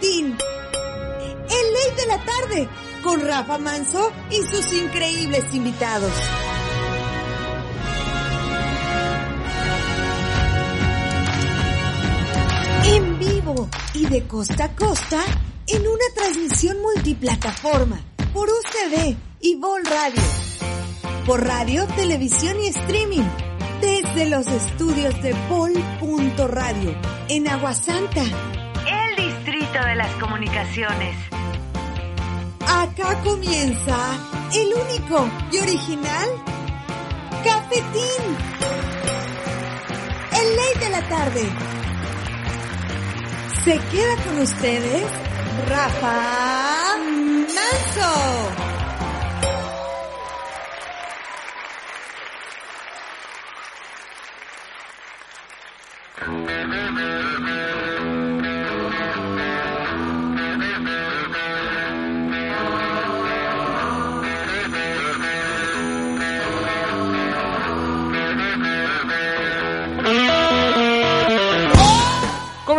El ley de la tarde con Rafa Manso y sus increíbles invitados. En vivo y de costa a costa en una transmisión multiplataforma por UCB y Vol Radio. Por radio, televisión y streaming desde los estudios de Pol.radio en Aguasanta. De las comunicaciones. Acá comienza el único y original Cafetín. El ley de la tarde. Se queda con ustedes Rafa Manso.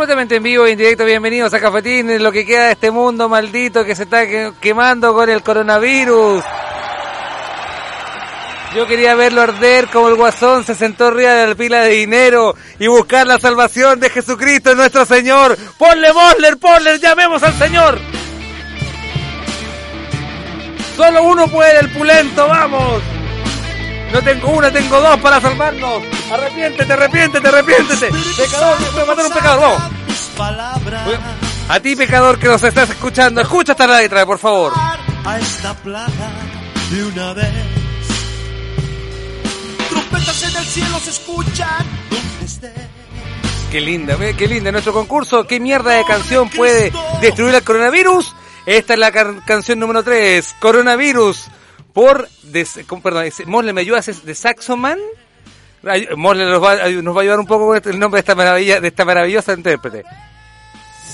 Completamente en vivo, en directo, bienvenidos a Cafetín, lo que queda de este mundo maldito que se está que- quemando con el coronavirus. Yo quería verlo arder como el guasón se sentó arriba de la pila de dinero y buscar la salvación de Jesucristo nuestro Señor. Ponle Mosler, ponle, llamemos al Señor. Solo uno puede, el pulento, vamos. No tengo una, tengo dos para salvarnos. Arrepiéntete, arrepiéntete, arrepiéntete. Pecador, voy a matar a un pecador, vamos. A- A ti, pecador, que nos estás escuchando, escucha esta letra, por favor. a esta plaga de una vez. Trompetas en el cielo se escuchan donde esté. Qué linda, ve, qué linda nuestro concurso. ¿Qué mierda de canción puede destruir el coronavirus? Esta es la can- canción número 3, Coronavirus, por, perdón, es- ¿me ayudas? ¿Es de Saxoman? Mosle nos va, ay, nos va a ayudar un poco con este- el nombre de esta maravilla, de esta maravillosa intérprete.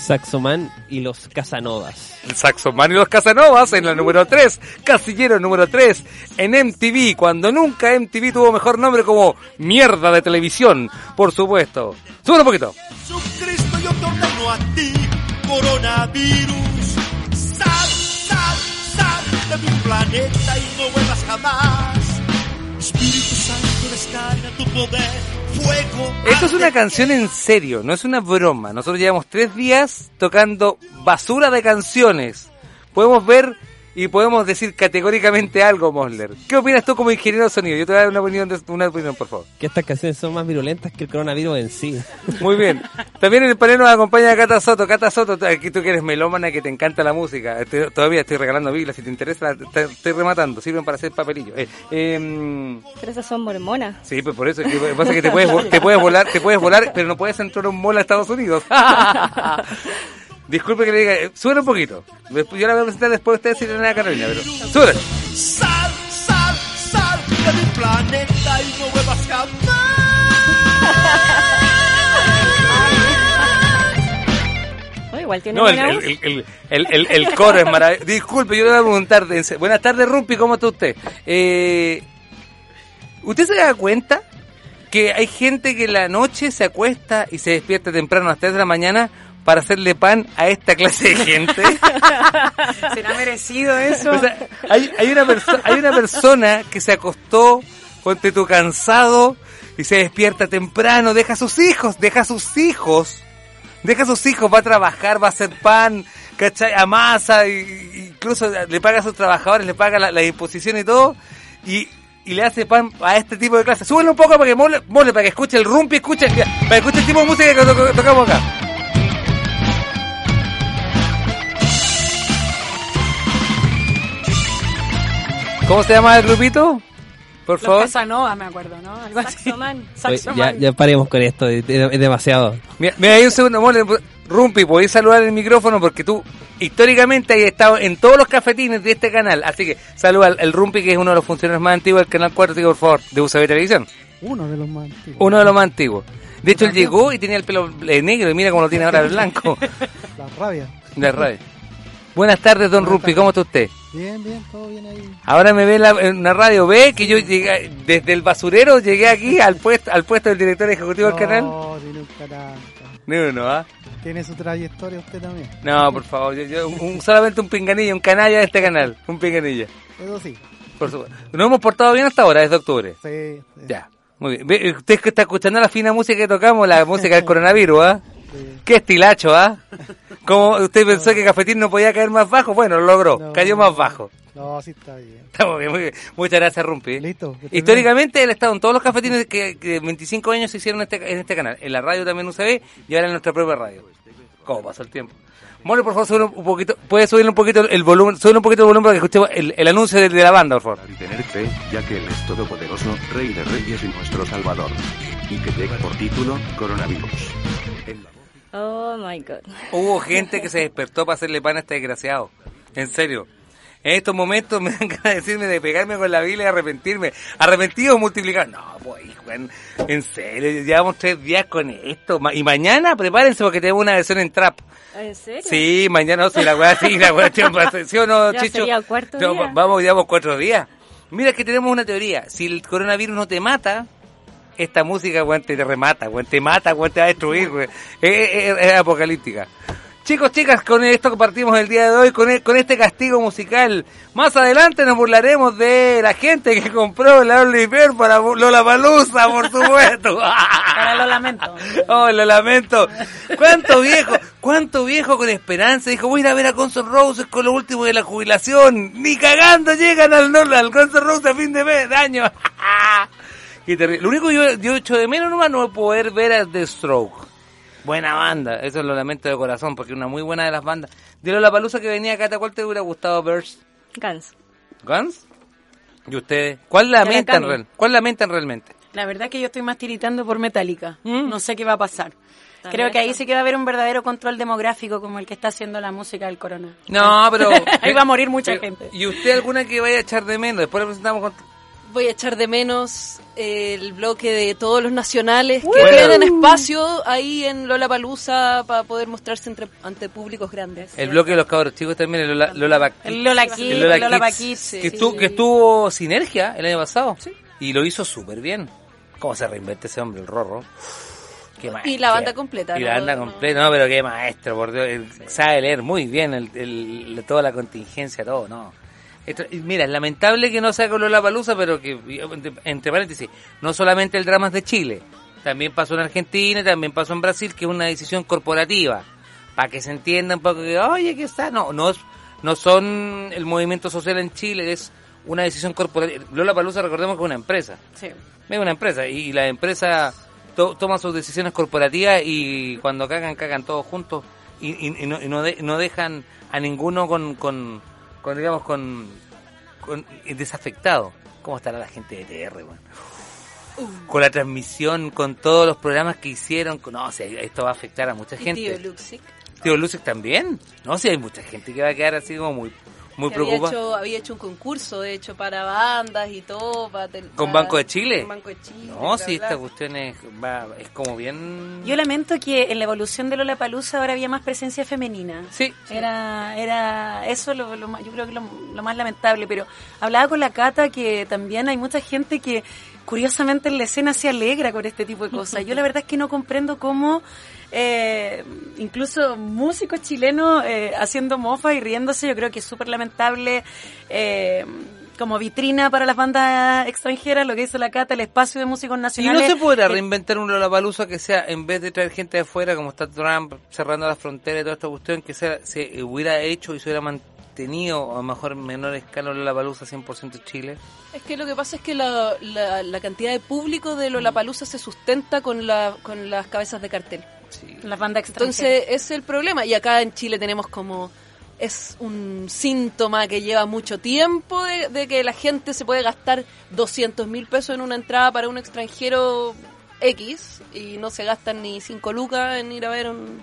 Saxoman y los Casanovas. El Saxoman y los Casanovas en la número 3, Casillero número 3, en MTV, cuando nunca MTV tuvo mejor nombre como mierda de televisión, por supuesto. Sube un poquito. Jesucristo, yo te ordeno a ti, coronavirus. Sal, sal, sal de mi planeta y no vuelvas jamás. Esto es una canción en serio, no es una broma. Nosotros llevamos tres días tocando basura de canciones. Podemos ver y podemos decir categóricamente algo, Mosler. ¿Qué opinas tú como ingeniero de sonido? Yo te voy a dar una opinión, de- una opinión, por favor. Que estas canciones son más virulentas que el coronavirus en sí. Muy bien. También en el panel nos acompaña Cata Soto. Cata Soto, aquí tú que eres melómana, que te encanta la música. Todavía estoy regalando Biblias, si te interesa, te- estoy rematando. Sirven para hacer papelillos. Eh, em, Pero esas son mormonas. Sí, pues por eso es que pasa que te puedes, te puedes volar, te puedes volar, pero no puedes entrar a un mall a Estados Unidos. Disculpe que le diga, eh, sube un poquito. Yo la voy a presentar después de ustedes si a Carolina, pero sube. Sal, sal, sal de mi planeta y no vuelvas jamás. Oh, igual tiene No, el, el, voz. el, el, el, el- el coro es maravilloso. Disculpe, yo le voy a preguntar. Buenas tardes, Rumpi, ¿cómo está usted? Eh, ¿Usted se da cuenta que hay gente que en la noche se acuesta y se despierta temprano a las 3 de la mañana para hacerle pan a esta clase de gente? ¿Será merecido eso? O sea, hay, hay, una hay una persona que se acostó, ponte tu cansado, y se despierta temprano, deja a sus hijos, deja a sus hijos, deja a sus hijos, va a trabajar, va a hacer pan, ¿cachai? Amasa, y, incluso le paga a sus trabajadores, le paga la, la disposición y todo, y, y le hace pan a este tipo de clase. Súbele un poco para que mole, mole, para que escuche el rumpi, escuche, para que escuche el tipo de música que to- to- tocamos acá. ¿Cómo se llama el grupito? Por Los favor. Casanova, me acuerdo, ¿no? Algo así. Saxoman. Oye, ya, ya paremos con esto, es, es demasiado. Mira, mira, ahí un segundo, mole, Rumpi, podéis saludar el micrófono porque tú históricamente has estado en todos los cafetines de este canal. Así que saluda al el Rumpi, que es uno de los funcionarios más antiguos del canal 4, por favor, de UCB Televisión. Uno de los más antiguos. Uno de los más antiguos. De hecho, él llegó y tenía el pelo eh, negro y mira cómo lo tiene ahora el blanco. La rabia. La radio. Buenas tardes, don Rumpi, ¿cómo está usted? Bien, bien, todo bien ahí. Ahora me ve la, en la radio, ve que yo llegué, desde el basurero llegué aquí al puesto, al puesto del director ejecutivo del canal. No, tiene un canal. No, no, ¿ah? Tiene su trayectoria usted también. No, por favor, yo, yo- un- solamente un pinganillo, un canalla de este canal, un pinganillo. Eso sí. Por supuesto. Nos hemos portado bien hasta ahora, desde octubre. Sí, sí, Ya, muy bien. Usted que está escuchando la fina música que tocamos, la música del coronavirus, ¿ah? Qué estilacho, ¿ah? ¿Cómo usted pensó que Cafetín no podía caer más bajo? Bueno, lo logró, No. cayó más bajo. No, sí está bien. Estamos bien, muy bien. Muchas gracias, Rumpi. Listo. Históricamente él ha estado en todos los cafetines que, que 25 años se hicieron en este, en este canal. En la radio también UCB y ahora en nuestra propia radio. ¿Cómo pasó el tiempo? Mole, por favor, sube un poquito, puede subir un poquito el volumen, sube un poquito el volumen para que escuchemos el, el anuncio de, de la banda, por favor. y tener fe, ya que Él es todopoderoso, Rey de Reyes y nuestro Salvador. Y que llega por título, Coronavirus. Oh my god. Hubo gente que se despertó para hacerle pan a este desgraciado. En serio. En estos momentos me dan ganas de decirme de pegarme con la Biblia y arrepentirme. Arrepentido o multiplicar. No, pues, hijo, en, en serio, llevamos tres días con esto. Y mañana prepárense porque tenemos una versión en trap. ¿En serio? Sí, mañana no, si la weá sí, la ser- ¿sí o no, Ya Chicho? sería el cuarto No, día. Vamos, llevamos cuatro días. Mira que tenemos una teoría. Si el coronavirus no te mata, esta música, weón, te remata, weón, te mata, weón, te va a destruir, weón. Es, es- es apocalíptica. Chicos, chicas, con esto que partimos el día de hoy, con, e- con este castigo musical. Más adelante nos burlaremos de la gente que compró la OnlyFans para Lola Palusa, por supuesto. Ahora lo lamento. Oh, lo lamento. ¿Cuánto viejo? ¿Cuánto viejo con esperanza? Dijo, voy a ir a ver a Guns N' Roses con lo último de la jubilación. Ni cagando llegan al, al Guns N' Roses a fin de mes, de año. Qué terrible. Lo único que yo, yo echo de menos nomás no es poder ver a The Stroke. Buena banda, eso lo lamento de corazón, porque una muy buena de las bandas. De la palusa que venía acá, ¿cuál te hubiera gustado Burst? Guns. ¿Guns? ¿Y ustedes? ¿Cuál la lamentan, real- ¿Cuál lamentan realmente? La verdad que yo estoy más tiritando por Metallica. Mm. No sé qué va a pasar. Creo que ahí sí que va a haber un verdadero control demográfico como el que está haciendo la música del corona. No, pero... Ahí va a morir mucha Pero, gente. ¿Y usted alguna que vaya a echar de menos? Después le presentamos con... Voy a echar de menos el bloque de todos los nacionales que Bueno. tienen espacio ahí en Lollapalooza para poder mostrarse entre, ante públicos grandes. El bloque de los cabros chicos también, el Lola, Lola El Lola Kids, el Lola Lola Kids, Kids, que, sí. estuvo, que estuvo Sinergia el año pasado. Y lo hizo súper bien. ¿Cómo se reinventa ese hombre, el Rorro? Qué maestro. Y la banda completa, Y la banda completa, no, pero qué maestro, por Dios. sabe leer muy bien el, el- toda la contingencia, todo, ¿no? Mira, es lamentable que no sea con Lola Palusa, pero que, entre, paréntesis, no solamente el drama es de Chile, también pasó en Argentina, también pasó en Brasil, que es una decisión corporativa, para que se entienda un poco que, oye, que está, no, no, no son el movimiento social en Chile, es una decisión corporativa. Lola Palusa, recordemos que es una empresa, Sí. es una empresa, y la empresa to- toma sus decisiones corporativas y cuando cagan, cagan todos juntos y, y- y no, y no de- no dejan a ninguno con, con, con, digamos, con, con desafectado. ¿Cómo estará la gente de TR, weón? Con la transmisión, con todos los programas que hicieron, con- no, o sea, esto va a afectar a mucha Y gente. Tío Luxic, Tío Lucic también. No, si hay mucha gente que va a quedar así como muy, muy había preocupada. hecho, había hecho un concurso, de hecho, para bandas y todo. Para tel- ¿Con para- Banco de Chile? Con Banco de Chile. No, bla, si esta cuestión es, va, es como bien... Yo lamento que en la evolución de Lola Palusa ahora había más presencia femenina. Sí. Era, era eso lo, lo más- yo creo que lo, lo más lamentable, pero hablaba con la Cata que también hay mucha gente que curiosamente en la escena se alegra con este tipo de cosas. Yo la verdad es que no comprendo cómo eh, incluso músicos chilenos eh, haciendo mofa y riéndose, yo creo que es súper lamentable. eh, como vitrina para las bandas extranjeras, lo que hizo la Cata, el espacio de músicos ¿Y nacionales. no se podrá Eh, reinventar un Lollapalooza que sea, en vez de traer gente de afuera, como está Trump cerrando las fronteras y toda esta cuestión, que sea, se hubiera hecho y se hubiera mantenido, a lo mejor en menor escala, Lollapalooza 100% Chile? Es que lo que pasa es que la, la, la cantidad de público de Lollapalooza se sustenta con, la, con las cabezas de cartel. Las bandas extranjeras. Entonces, ese es el problema. Y acá en Chile tenemos como es un síntoma que lleva mucho tiempo de, de que la gente se puede gastar 200 mil pesos en una entrada para un extranjero X y no se gastan ni 5 lucas en ir a ver un,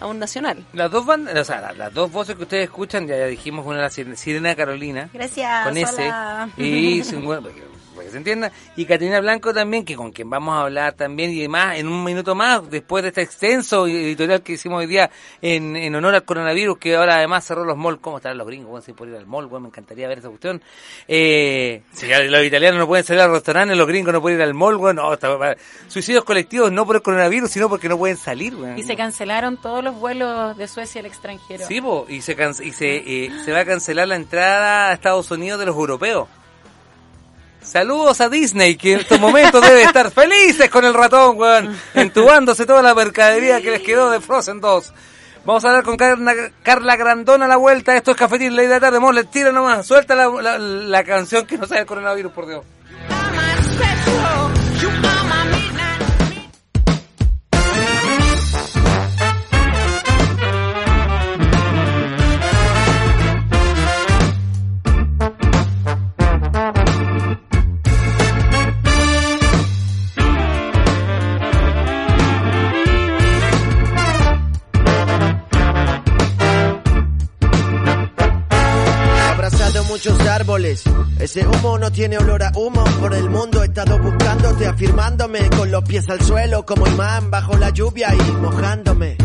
a un nacional. Las dos bandas, o sea, la- las dos voces que ustedes escuchan, ya, ya dijimos, una la Sir- Sirena Carolina. Gracias, Con ese. hola. Y, sí, bueno, para que, se entienda. Y Caterina Blanco también, que con quien vamos a hablar también y demás en un minuto más, después de este extenso editorial que hicimos hoy día en, en honor al coronavirus, que ahora además cerró los malls. ¿Cómo estarán los gringos? Bueno, si por ir al mall, bueno, me encantaría ver esa cuestión. Eh, si los italianos no pueden salir al restaurante, los gringos no pueden ir al mall, bueno, no, está- suicidios colectivos no por el coronavirus, sino porque no pueden salir, bueno. Y se cancelaron todos los vuelos de Suecia al extranjero. Sí, po, y se y se, eh, se va a cancelar la entrada a Estados Unidos de los europeos. Saludos a Disney, que en estos momentos debe estar felices con el ratón, weón, entubándose toda la mercadería que les quedó de Frozen 2. Vamos a hablar con Carla, Grandón a la vuelta. Esto es Cafetín Ley de la Tarde. Mole, tira nomás. Suelta la, la, la canción que no sabe el coronavirus, por Dios. Árboles, ese humo no tiene olor a humo. Por el mundo he estado buscándote, afirmándome con los pies al suelo como imán bajo la lluvia y mojándome.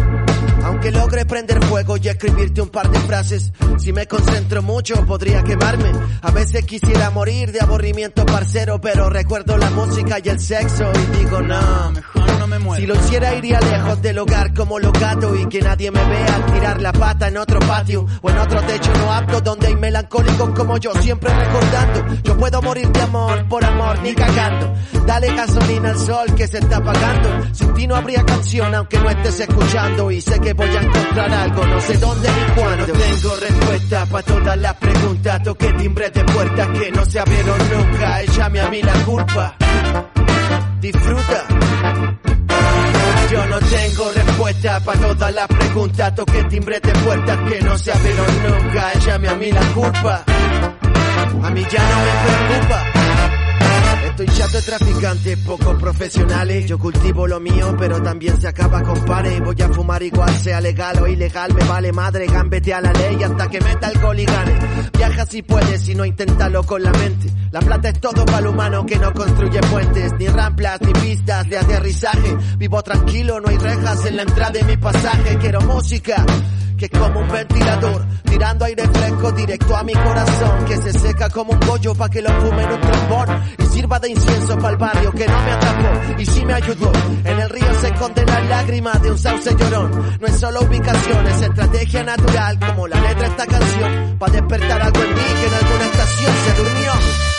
Aunque logre prender fuego y escribirte un par de frases, si me concentro mucho podría quemarme. A veces quisiera morir de aburrimiento parcero, pero recuerdo la música y el sexo y digo no, mejor no me muero. Si lo hiciera iría lejos del hogar como los gatos y que nadie me vea al tirar la pata en otro patio o en otro techo no apto donde hay melancólicos como yo siempre recordando. Yo puedo morir de amor por amor ni cagando. Dale gasolina al sol que se está apagando. Sin ti no habría canción aunque no estés escuchando y sé que voy a encontrar algo, no sé dónde ni cuándo. No tengo respuesta para todas las preguntas. Toqué timbre de puertas que no se abrieron nunca. Échame a mí la culpa. Disfruta. Yo no tengo respuesta para todas las preguntas. Toqué timbre de puertas que no se abrieron nunca. Échame a mí la culpa. A mí ya no me preocupa. Estoy chato de traficantes poco profesionales. Yo cultivo lo mío, pero también se acaba con pares. Voy a fumar igual, sea legal o ilegal. Me vale madre, gambete a la ley hasta que meta gol y gane. Viaja si puedes, si no inténtalo con la mente. La plata es todo para el humano que no construye puentes, ni ramplas, ni pistas de aterrizaje. Vivo tranquilo, no hay rejas en la entrada de mi pasaje. Quiero música que como un ventilador, tirando aire fresco directo a mi corazón, que se seca como un bollo pa' que lo fume en un trombón y sirva de incienso para el barrio que no me atrapó y sí me ayudó. En el río se esconde la lágrima de un sauce llorón. No es solo ubicación, es estrategia natural, como la letra de esta canción, pa' despertar algo en mí que en alguna estación se durmió.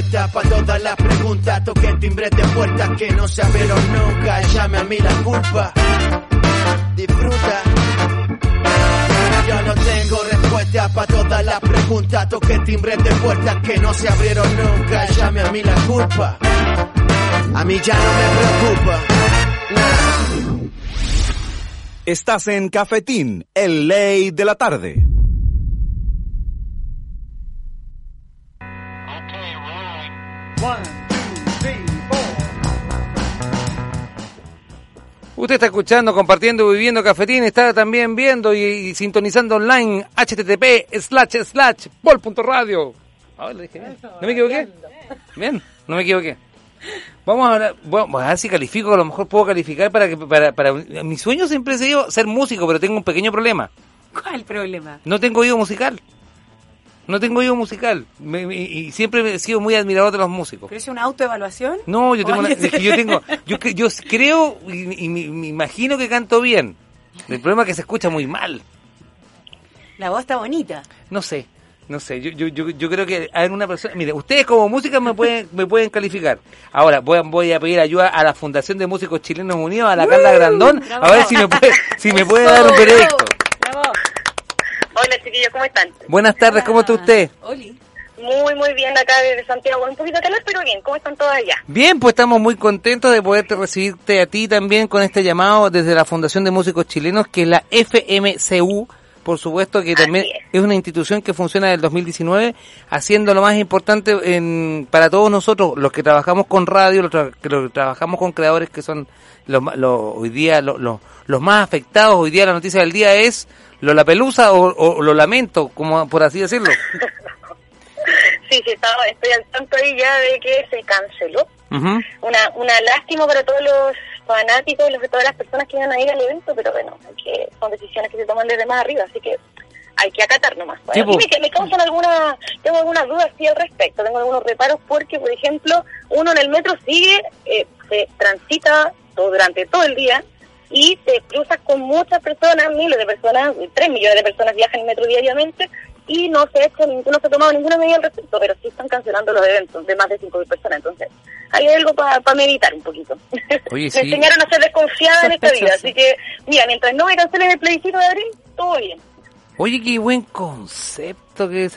Respuesta para todas las preguntas. Toqué timbre de puertas que no se abrieron nunca. Llame a mí la culpa. Disfruta. Yo no tengo respuesta para todas las preguntas. Toqué timbre de puertas que no se abrieron nunca. Llame a mí la culpa. A mí ya no me preocupa. Estás en Cafetín, el ley de la tarde. Usted está escuchando, compartiendo, viviendo cafetín, está también viendo y, y sintonizando online http slash slash pol.radio. Ah, lo dije bien. ¿No me equivoqué? Bien, no me equivoqué. Vamos a hablar, bueno, a ver si califico, a lo mejor puedo calificar para que, para, para, mi sueño siempre ha sido ser músico, pero tengo un pequeño problema. ¿Cuál problema? No tengo oído musical. No tengo oído musical. Me- me- y siempre he sido muy admirador de los músicos. ¿Pero es una autoevaluación? No, yo tengo una- Oye, es que yo tengo, yo, yo creo y, y me, me imagino que canto bien. El problema es que se escucha muy mal. La voz está bonita. No sé, no sé. Yo, yo, yo, yo creo que hay una persona. Mire, ustedes como músicos me pueden, me pueden calificar. Ahora voy a, voy a pedir ayuda a la Fundación de Músicos Chilenos Unidos, a la Carla Grandón, a ver si me puede, si me puede dar un veredicto. Hola chiquillos, ¿cómo están? Buenas tardes, ¿cómo está usted? Muy, muy bien acá desde Santiago. Un poquito de calor, pero bien. ¿Cómo están todos allá? Bien, pues estamos muy contentos de poderte recibirte a ti también con este llamado desde la Fundación de Músicos Chilenos, que es la FMCU, por supuesto que también es. una institución que funciona desde el 2019, haciendo lo más importante en, para todos nosotros, los que trabajamos con radio, los, tra- que los que trabajamos con creadores que son los, ma- los- hoy día lo- lo- los más afectados, hoy día la noticia del día es lo pelusa o, o lo lamento, como por así decirlo. Sí, sí, estaba, estoy al tanto ahí ya de que se canceló. Una, una lástima para todos los fanáticos, los, todas las personas que iban a ir al evento, pero bueno, que, son decisiones que se toman desde más arriba, así que hay que acatar nomás. Bueno, y me, me causan algunas, tengo algunas dudas sí al respecto, tengo algunos reparos porque, por ejemplo, uno en el metro sigue, eh, se transita todo, durante todo el día y te cruzas con muchas personas, miles de personas, tres millones de personas viajan en metro diariamente y no se ha hecho ninguno se ha tomado ninguna medida al respecto, pero sí están cancelando los eventos de más de 5.000 personas, entonces hay algo para meditar un poquito. Oye, Me sí. enseñaron a ser desconfiada en esta vida, así que, mira, mientras no me cancelen el plebiscito de abril, todo bien. Oye, qué buen concepto que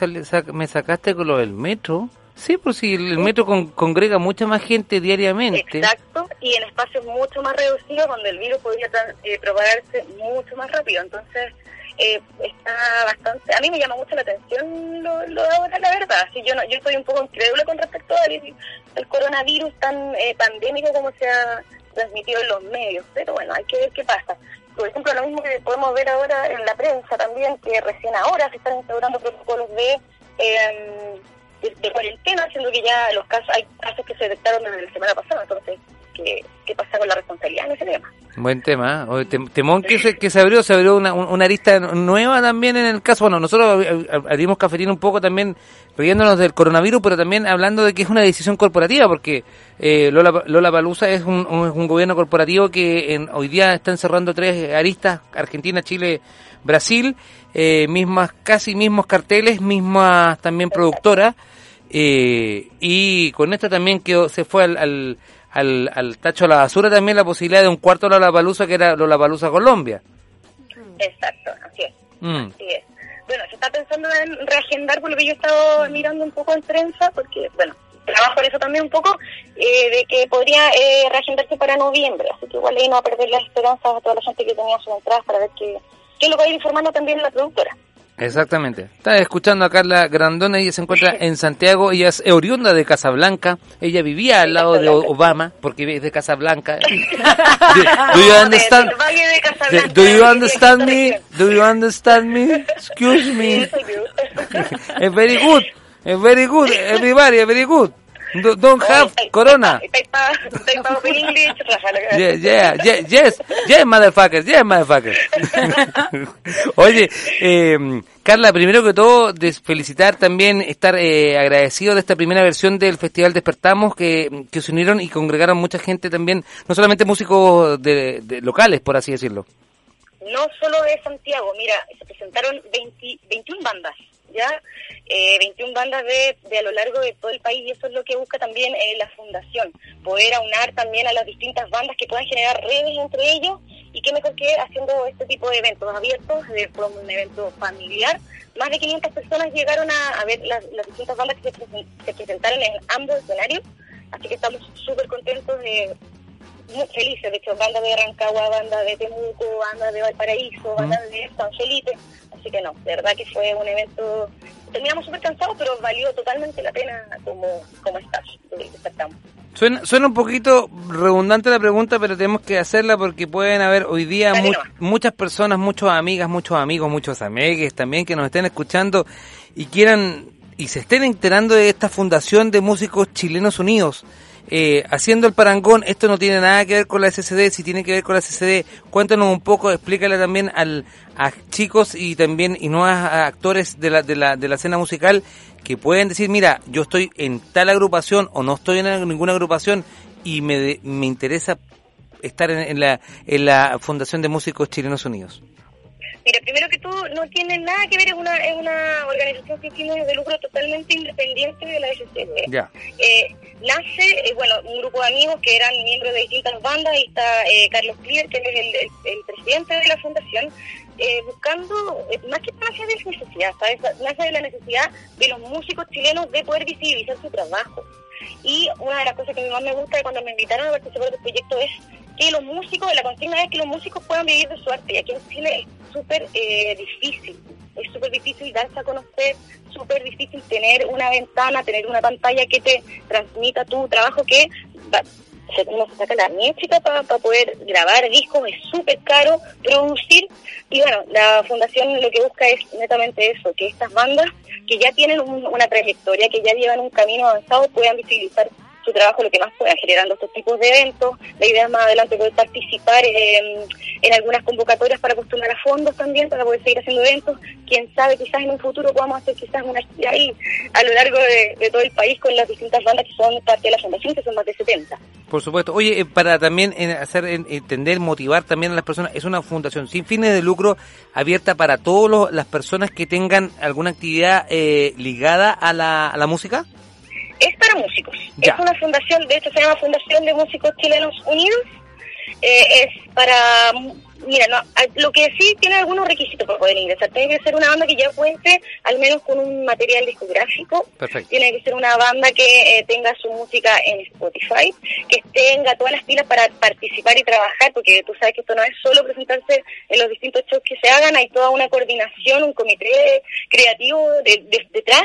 me sacaste con lo del metro. Sí, pues si el, metro con- congrega mucha más gente diariamente. Exacto, y en espacios mucho más reducidos donde el virus podría eh, propagarse mucho más rápido. Entonces, eh, está bastante. A mí me llama mucho la atención lo, lo de ahora, la verdad. Así yo no, yo estoy un poco incrédula con respecto al al coronavirus tan eh, pandémico como se ha transmitido en los medios. Pero bueno, hay que ver qué pasa. Por ejemplo, lo mismo que podemos ver ahora en la prensa también, que recién ahora se están instaurando protocolos de. eh, de, cuarentena, siendo que ya los casos hay casos que se detectaron desde la semana pasada, entonces, ¿qué, qué pasa con la responsabilidad en ese tema? Buen tema. ¿eh? Temón que se, que se abrió, se abrió una, un- una arista nueva también en el caso. Bueno, nosotros ab- ab- abrimos cafetín un poco también riéndonos del coronavirus, pero también hablando de que es una decisión corporativa, porque eh, Lola, Lola Palusa es un, un- gobierno corporativo que en- hoy día está encerrando tres aristas, Argentina, Chile, Brasil, eh, mismas, casi mismos carteles, mismas también productoras, eh, y con esto también quedó, se fue al, al, al, al tacho a la basura también la posibilidad de un cuarto Lola Palusa que era Lola Palusa Colombia. Exacto, así es. Mm. Así es. Bueno, se está pensando en reagendar por lo que yo he estado mirando un poco en prensa, porque, bueno, trabajo en eso también un poco, eh, de que podría eh, reagendarse para noviembre. Así que igual ahí no va a perder las esperanzas a toda la gente que tenía sus entradas para ver qué, qué es lo que va a ir informando también la productora. Exactamente. Está escuchando a Carla Grandona, ella se encuentra en Santiago, ella es oriunda de Casablanca, ella vivía al lado de Obama, porque es de Casablanca. Do, do you understand? Do you understand me? Do you understand me? Excuse me. It's very good. It's very good. Everybody, very good. Do- Don't have corona. Yeah, yeah, yeah, yes, yes, motherfuckers, yes, motherfuckers. Oye, eh, Carla, primero que todo, des- felicitar también, estar eh, agradecido de esta primera versión del Festival Despertamos, que, que se unieron y congregaron mucha gente también, no solamente músicos de, de locales, por así decirlo. no solo de Santiago, mira, se presentaron 20, 21 bandas, ¿ya? Eh, 21 bandas de, de a lo largo de todo el país y eso es lo que busca también eh, la fundación, poder aunar también a las distintas bandas que puedan generar redes entre ellos y qué mejor que haciendo este tipo de eventos abiertos, de, un evento familiar. Más de 500 personas llegaron a, ver las, distintas bandas que se presentaron en ambos escenarios, así que estamos súper contentos de muy felices, de hecho, bandas de Rancagua, bandas de Temuco, bandas de Valparaíso, bandas de San Felipe, así que no, de verdad que fue un evento, terminamos súper cansados, pero valió totalmente la pena como, como estás, despertamos. Suena, suena un poquito redundante la pregunta, pero tenemos que hacerla porque pueden haber hoy día mu- muchas personas, muchas amigas, muchos amigos, muchos amigues también que nos estén escuchando y quieran y se estén enterando de esta fundación de músicos chilenos unidos. Eh, haciendo el parangón, esto no tiene nada que ver con la SCD, si tiene que ver con la SCD, cuéntanos un poco, explícale también al, a chicos y también y nuevos actores de la, de, la, de la escena musical que pueden decir, mira, yo estoy en tal agrupación o no estoy en ninguna agrupación y me, me interesa estar en, en la, en la Fundación de Músicos Chilenos Unidos. Mira, primero que todo, no tiene nada que ver, es una, es una organización sin fines de lucro totalmente independiente de la. Ya. Eh, nace, eh, bueno, un grupo de amigos que eran miembros de distintas bandas, y está eh, Carlos Cliver, que es el, el- el presidente de la fundación, eh, buscando, más que nace de necesidad, ¿sabes? Nace de la necesidad de los músicos chilenos de poder visibilizar su trabajo. Y una de las cosas que más me gusta de cuando me invitaron a participar del proyecto es que los músicos, la consigna es que los músicos puedan vivir de su arte. Y aquí en Chile súper eh, difícil. Es súper difícil darse a conocer, súper difícil tener una ventana, tener una pantalla que te transmita tu trabajo que se, uno se saca la música para poder grabar discos, es súper caro producir. Y bueno, la fundación lo que busca es netamente eso, que estas bandas que ya tienen un- una trayectoria, que ya llevan un camino avanzado, puedan visibilizar su trabajo lo que más pueda, generando estos tipos de eventos. La idea es más adelante poder participar en, en algunas convocatorias para postular a fondos también, para poder seguir haciendo eventos. Quién sabe, quizás en un futuro podamos hacer quizás una actividad ahí a lo largo de, todo el país con las distintas bandas que son parte de la fundación, que son más de 70. Por supuesto. Oye, eh, para también eh, hacer en- entender, motivar también a las personas, es una fundación sin fines de lucro abierta para todas las personas que tengan alguna actividad eh, ligada a la, a la música. Es para músicos. Ya. Es una fundación, de hecho se llama Fundación de Músicos Chilenos Unidos. Eh, es para, mira, no, a- lo que sí tiene algunos requisitos para poder ingresar. Tiene que ser una banda que ya cuente al menos con un material discográfico. Perfecto. Tiene que ser una banda que eh, tenga su música en Spotify, que tenga todas las pilas para participar y trabajar, porque tú sabes que esto no es solo presentarse en los distintos shows que se hagan, hay toda una coordinación, un comité creativo de- de- detrás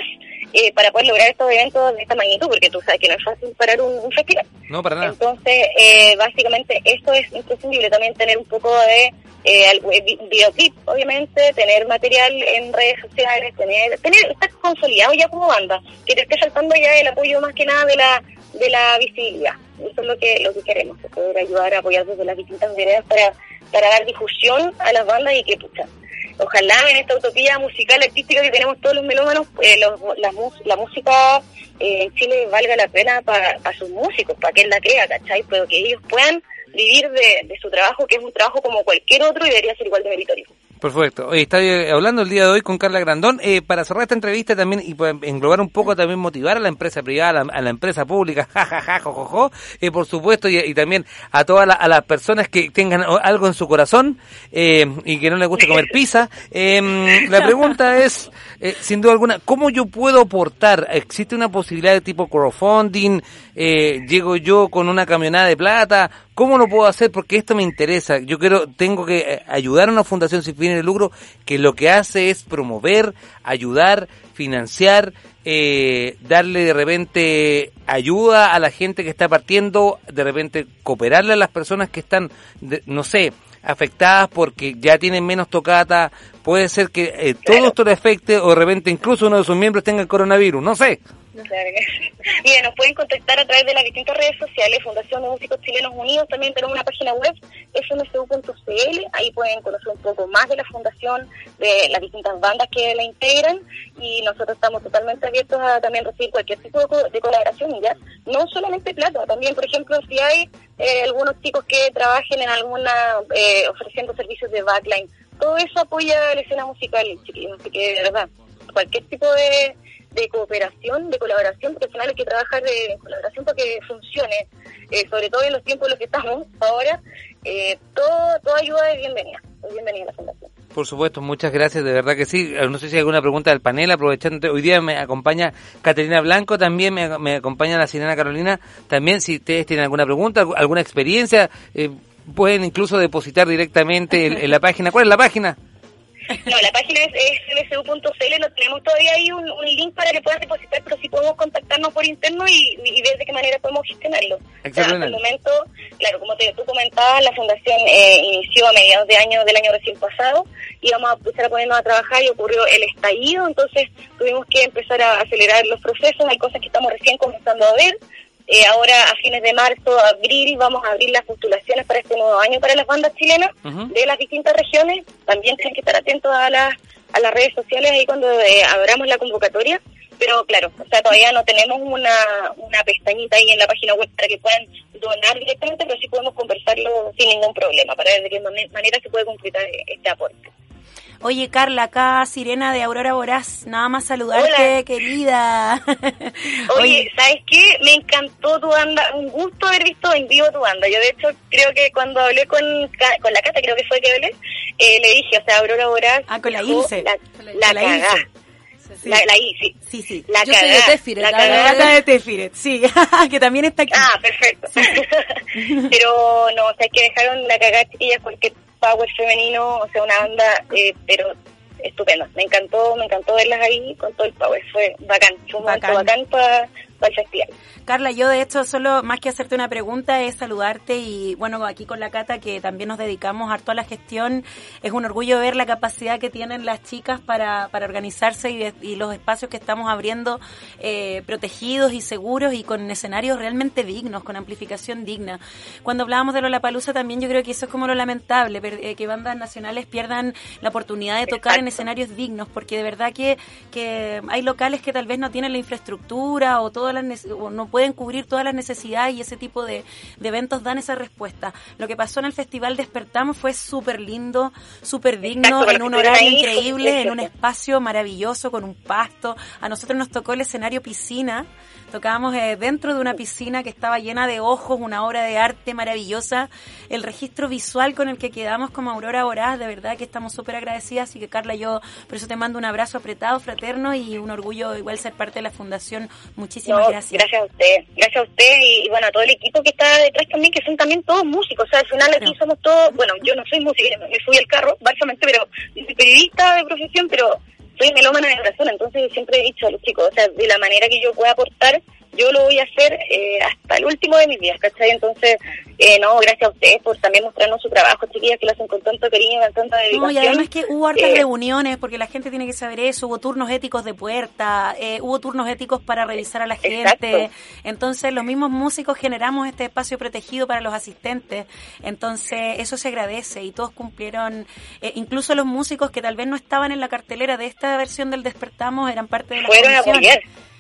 eh, para poder lograr estos eventos de esta magnitud, porque tú sabes que no es fácil parar un, un festival. No, para nada. Entonces, eh, básicamente, esto es imprescindible también tener un poco de eh, eh, vi- videoclip, obviamente, tener material en redes sociales, tener, tener estar consolidado ya como banda, que te esté faltando ya el apoyo más que nada de la de la visibilidad. Eso es lo que lo que queremos, poder ayudar a apoyar desde las distintas veredas para, para dar difusión a las bandas y que, pucha, ojalá en esta utopía musical artística que tenemos todos los melómanos, eh, los- la, música eh, en Chile valga la pena para sus músicos, para que él la crea, ¿cachai? Pero que ellos puedan vivir de, de su trabajo, que es un trabajo como cualquier otro y debería ser igual de meritorio. Perfecto. Está eh, hablando el día de hoy con Carla Grandón. Eh, para cerrar esta entrevista también y para englobar un poco también motivar a la empresa privada, a la, a la empresa pública, jajaja, jojojo, eh, por supuesto, y, y también a todas la- a las personas que tengan algo en su corazón eh, y que no les guste comer pizza. Eh, la pregunta es, eh, sin duda alguna, ¿cómo yo puedo aportar? ¿Existe una posibilidad de tipo crowdfunding? Eh, ¿Llego yo con una camionada de plata? ¿Cómo lo puedo hacer? Porque esto me interesa. Yo quiero, tengo que eh, ayudar a una fundación sin fines de lucro que lo que hace es promover, ayudar, financiar, eh, darle de repente ayuda a la gente que está partiendo, de repente cooperarle a las personas que están, de- no sé, afectadas porque ya tienen menos tocata. Puede ser que eh, todo esto le afecte o de repente incluso uno de sus miembros tenga el coronavirus, no sé. Mira, nos pueden contactar a través de las distintas redes sociales, Fundación de Músicos Chilenos Unidos, también tenemos una página web, fmcu.cl, ahí pueden conocer un poco más de la fundación, de las distintas bandas que la integran, y nosotros estamos totalmente abiertos a también recibir cualquier tipo de, co- de colaboración, y ya, no solamente plata, también, por ejemplo, si hay eh, algunos chicos que trabajen en alguna, eh, ofreciendo servicios de backline, todo eso apoya la escena musical, así que de verdad, cualquier tipo de, de cooperación, de colaboración, porque al final hay que trabajar de colaboración para que funcione, eh, sobre todo en los tiempos en los que estamos ahora, eh, todo, toda ayuda es bienvenida, es bienvenida a la fundación. Por supuesto, muchas gracias, de verdad que sí. Eh, No sé si hay alguna pregunta del panel, aprovechando, hoy día me acompaña Caterina Blanco, también me, acompaña la Sirena Carolina, también si ustedes tienen alguna pregunta, algu- alguna experiencia, eh, pueden incluso depositar directamente en, en la página. ¿Cuál es la página? No, la página es, es no tenemos todavía ahí un, un link para que puedan depositar, pero sí podemos contactarnos por interno y, y ver de qué manera podemos gestionarlo. O sea, hasta el momento, claro, como te, tú comentabas, la fundación eh, inició a mediados de año del año recién pasado, íbamos a empezar a ponernos a trabajar y ocurrió el estallido, entonces tuvimos que empezar a acelerar los procesos, hay cosas que estamos recién comenzando a ver, Eh, ahora a fines de marzo, abril, vamos a abrir las postulaciones para este nuevo año para las bandas chilenas de las distintas regiones. También tienen que estar atentos a las, a las redes sociales ahí cuando eh, abramos la convocatoria. Pero claro, o sea, todavía no tenemos una, una pestañita ahí en la página web para que puedan donar directamente, pero sí podemos conversarlo sin ningún problema para ver de qué mane- manera se puede concretar este aporte. Oye, Carla, acá Sirena de Aurora Voraz, nada más saludarte, Hola. querida. Oye, ¿sabes qué? Me encantó tu banda, un gusto haber visto en vivo tu banda. Yo de hecho creo que cuando hablé con, con la Cata, creo que fue que hablé, eh, le dije, o sea, Aurora Voraz. Ah, con la Ilse. La, la, la- cagá. La I, sí. Sí, sí. La Yo soy de Tefiret, la cagá. gata de Tefiret, sí, que también está aquí. Ah, perfecto. pero no, o sea, que dejaron la cagada chiquillas porque power femenino, o sea, una banda, eh, pero estupenda. Me encantó, me encantó verlas ahí con todo el power. Fue bacán, fue un momento Bacán. bacán para el festival. Carla, yo de hecho solo más que hacerte una pregunta es saludarte y bueno, aquí con la Cata que también nos dedicamos harto a la gestión, es un orgullo ver la capacidad que tienen las chicas para, para organizarse y, y los espacios que estamos abriendo eh, protegidos y seguros y con escenarios realmente dignos, con amplificación digna. Cuando hablábamos de Lollapalooza también yo creo que eso es como lo lamentable, eh, que bandas nacionales pierdan la oportunidad de tocar en escenarios dignos, porque de verdad que, que hay locales que tal vez no tienen la infraestructura o todas las o no pueden cubrir todas las necesidades y ese tipo de, de eventos dan esa respuesta. Lo que pasó en el Festival Despertamos fue súper lindo, súper digno, Exacto, en un horario ahí increíble, en un espacio maravilloso con un pasto. A nosotros nos tocó el escenario piscina. Tocábamos eh, dentro de una piscina que estaba llena de ojos, una obra de arte maravillosa. El registro visual con el que quedamos como Aurora Voraz, de verdad que estamos súper agradecidas. Así que Carla, yo por eso te mando un abrazo apretado, fraterno y un orgullo igual ser parte de la fundación. Muchísimas No, gracias. Gracias a usted, gracias a usted y, y, bueno, a todo el equipo que está detrás también, que son también todos músicos. O sea, al final aquí somos todos, bueno, yo no soy música, me fui al carro, básicamente, pero soy periodista de profesión, pero soy melómana de corazón, entonces siempre he dicho a los chicos, o sea, de la manera que yo pueda aportar, yo lo voy a hacer eh, hasta el último de mis días, ¿cachai? Entonces, eh, no, gracias a ustedes por también mostrarnos su trabajo, chiquillas, que lo hacen con tanto cariño, con tanta dedicación. No, y además que hubo hartas Eh, reuniones, porque la gente tiene que saber eso, hubo turnos éticos de puerta, eh, hubo turnos éticos para revisar a la gente, Exacto. entonces los mismos músicos generamos este espacio protegido para los asistentes, entonces eso se agradece y todos cumplieron, eh, incluso los músicos que tal vez no estaban en la cartelera de esta versión del Despertamos eran parte de la Fueron a apoyar.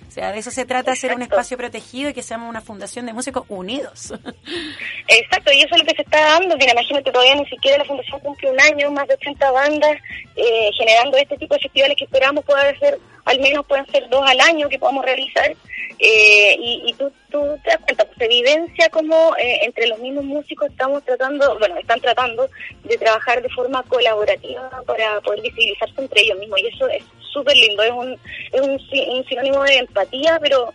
O sea, de eso se trata, hacer un Exacto. espacio protegido y que seamos una fundación de músicos unidos. Exacto, y eso es lo que se está dando. Mira, imagínate, todavía ni siquiera la Fundación cumple un año, más de 80 bandas eh, generando este tipo de festivales que esperamos pueda ser, al menos pueden ser dos al año que podamos realizar. Eh, y, y tú, tú te das cuenta, pues evidencia como eh, entre los mismos músicos estamos tratando, bueno, están tratando de trabajar de forma colaborativa para poder visibilizarse entre ellos mismos. Y eso es súper lindo, es un, es un, si- un sinónimo de empatía, pero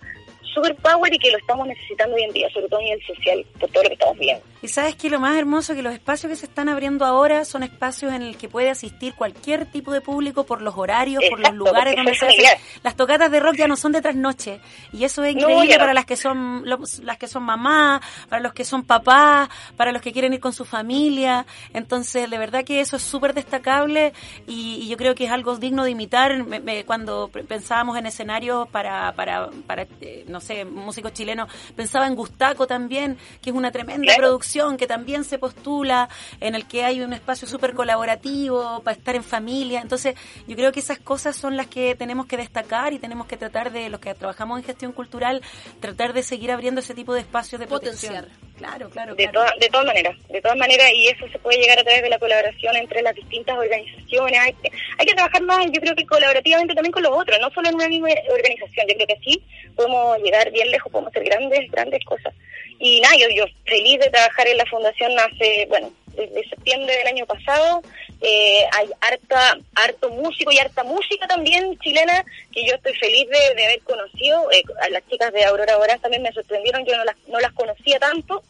super power y que lo estamos necesitando hoy en día, sobre todo a nivel social, por todo lo que estamos viendo. Y sabes que lo más hermoso que los espacios que se están abriendo ahora son espacios en el que puede asistir cualquier tipo de público por los horarios, por los lugares donde se hacen. Las tocatas de rock ya no son de trasnoche y eso es increíble no. para las que son los- las que son mamás, para los que son papás, para los que quieren ir con su familia. Entonces, de verdad que eso es súper destacable y, y yo creo que es algo digno de imitar. Me- me- cuando pensábamos en escenarios para para para eh, no sé, músicos chilenos, pensaba en Gustaco también, que es una tremenda Claro. producción que también se postula, en el que hay un espacio súper colaborativo para estar en familia. Entonces, yo creo que esas cosas son las que tenemos que destacar y tenemos que tratar de, los que trabajamos en gestión cultural, tratar de seguir abriendo ese tipo de espacios de Potenciar. protección. Claro, claro, De, claro. toda- de todas maneras, de todas maneras, y eso se puede llegar a través de la colaboración entre las distintas organizaciones. Hay que, hay que trabajar más, yo creo que colaborativamente también con los otros, no solo en una misma organización. Yo creo que sí podemos llegar bien lejos, podemos hacer grandes, grandes cosas. Y nada, yo, yo feliz de trabajar en la fundación hace, bueno, desde septiembre del año pasado. Eh, hay harta, harto músico y harta música también chilena que yo estoy feliz de, de haber conocido. Eh, a las chicas de Aurora Boraz también me sorprendieron, yo no las, no las conocía tanto.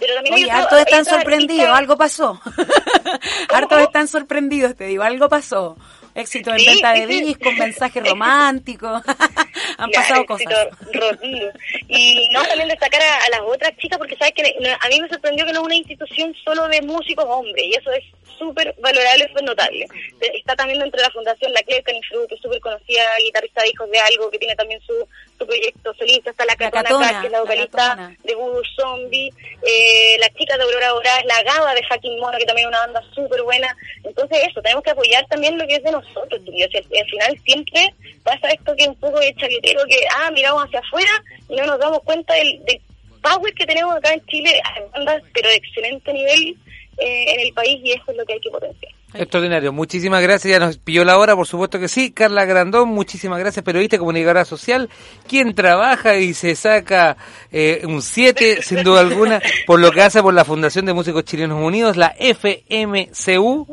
Pero también Oye, otro- hartos están sorprendidos, artistas- algo pasó. hartos están sorprendidos, te digo, algo pasó. Éxito en Sí, venta de discos, mensajes románticos. Han pasado cosas. rotundo. Y no también destacar a, a las otras chicas, porque sabes que a mí me sorprendió que no es una institución solo de músicos hombres, y eso es súper valorable, súper notable. Está también dentro de la fundación La Fruit, que es súper conocida guitarrista de Hijos de Algo, que tiene también su, su proyecto solista. Está la Catona Catona, Cat, que es la vocalista de Voodoo Zombie. Eh, la chica de Aurora Boreal, la Gaba de Hacking Mono, que también es una banda súper buena. Entonces eso, tenemos que apoyar también lo que es de nosotros, chiquillos. Y al, al final siempre pasa esto que es un poco de chaquetero, que ah, miramos hacia afuera y no nos damos cuenta del, del power que tenemos acá en Chile, hay bandas pero de excelente nivel eh, en el país y eso es lo que hay que potenciar. Extraordinario. Muchísimas gracias. Ya nos pilló la hora, por supuesto que sí. Carla Grandón, muchísimas gracias. Periodista, comunicadora social, quien trabaja y se saca eh, un 7, sin duda alguna, por lo que hace por la Fundación de Músicos Chilenos Unidos, la FMCU.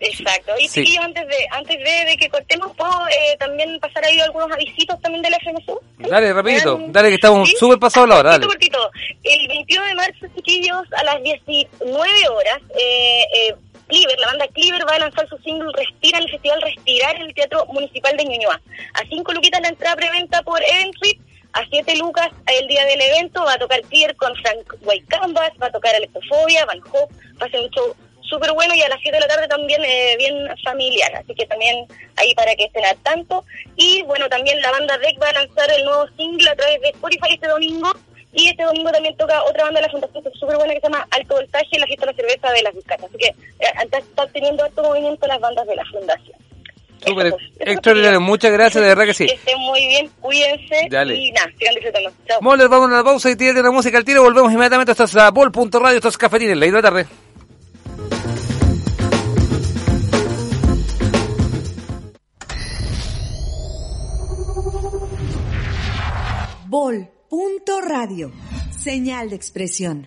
Exacto. Y Sí. chiquillos, antes de antes de, de que cortemos, ¿puedo eh, también pasar ahí algunos avisitos también de la FMSU? Dale, rapidito. ¿Me dan- Dale, que estamos ¿Sí? súper pasados la hora. Dale. Cortito, cortito. El 21 de marzo, chiquillos, a las 19 horas, eh, eh, Cleaver, la banda Cleaver va a lanzar su single Respira en el Festival Respirar en el Teatro Municipal de Ñuñoa. A 5 luquitas la entrada preventa por Eventsuite, a 7 lucas el día del evento va a tocar Cleaver con Frank White Canvas, va a tocar Electrofobia, Van Hope, va a ser un show súper bueno y a las 7 de la tarde también eh, bien familiar, así que también ahí para que estén al tanto. Y bueno, también la banda Deck va a lanzar el nuevo single a través de Spotify este domingo y este domingo también toca otra banda de la Fundación que es súper buena que se llama Alto Voltaje, la fiesta de la cerveza de las Vizcachas. Así que eh, están teniendo alto movimiento las bandas de la Fundación. Súper extraordinario. Muchas gracias, de verdad que sí. Que estén muy bien, cuídense Dale. y nada, sigan disfrutando. Chao. Moller, vamos a la pausa y tiene la música al tiro. Volvemos inmediatamente. Esto es a Bol.radio, esto es la isla de la tarde. Bol. Punto radio. Señal de expresión.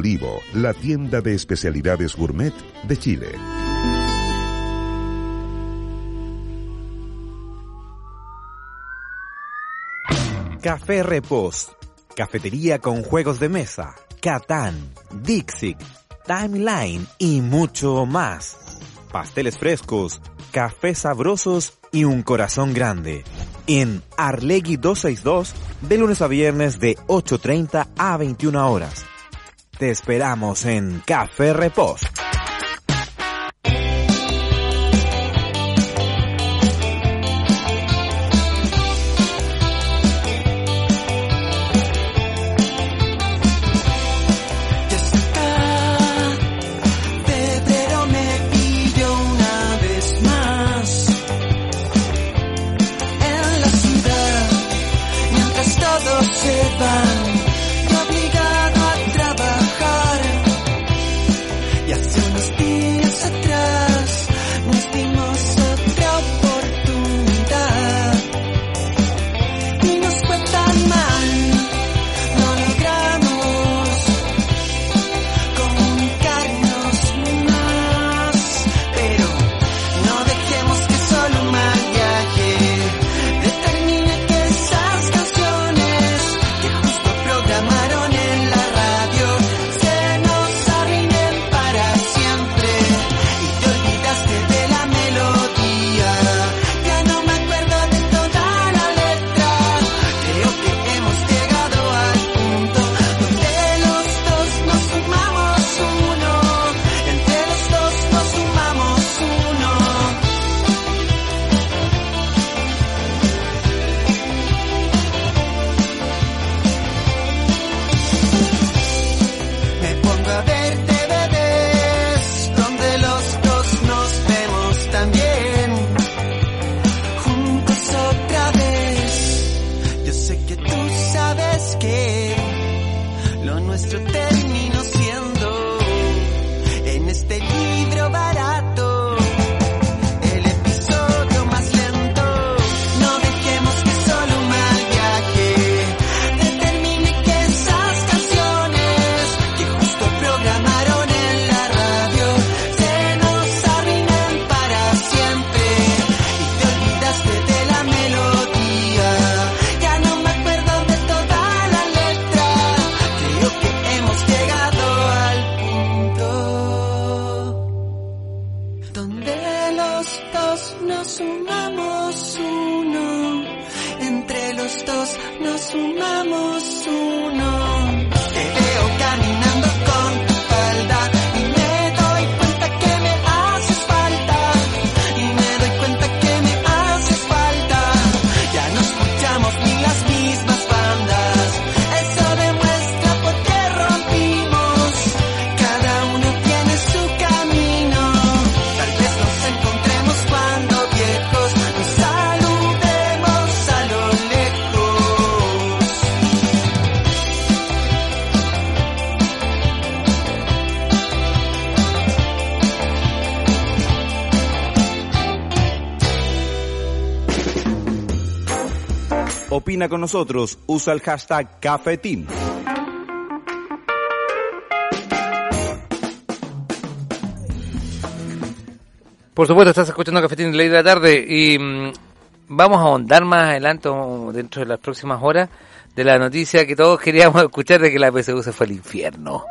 Olivo, la tienda de especialidades gourmet de Chile. Café Repos. Cafetería con juegos de mesa, Catán, Dixit, Timeline y mucho más. Pasteles frescos, cafés sabrosos y un corazón grande. En Arlegui 262, de lunes a viernes de 8.30 a 21 horas. Te esperamos en Café Repos. Con nosotros, usa el hashtag Cafetín. Por supuesto, estás escuchando Cafetín de Ley de la Tarde y mm, vamos a ahondar más adelante, o dentro de las próximas horas, de la noticia que todos queríamos escuchar de que la PSU se fue al infierno.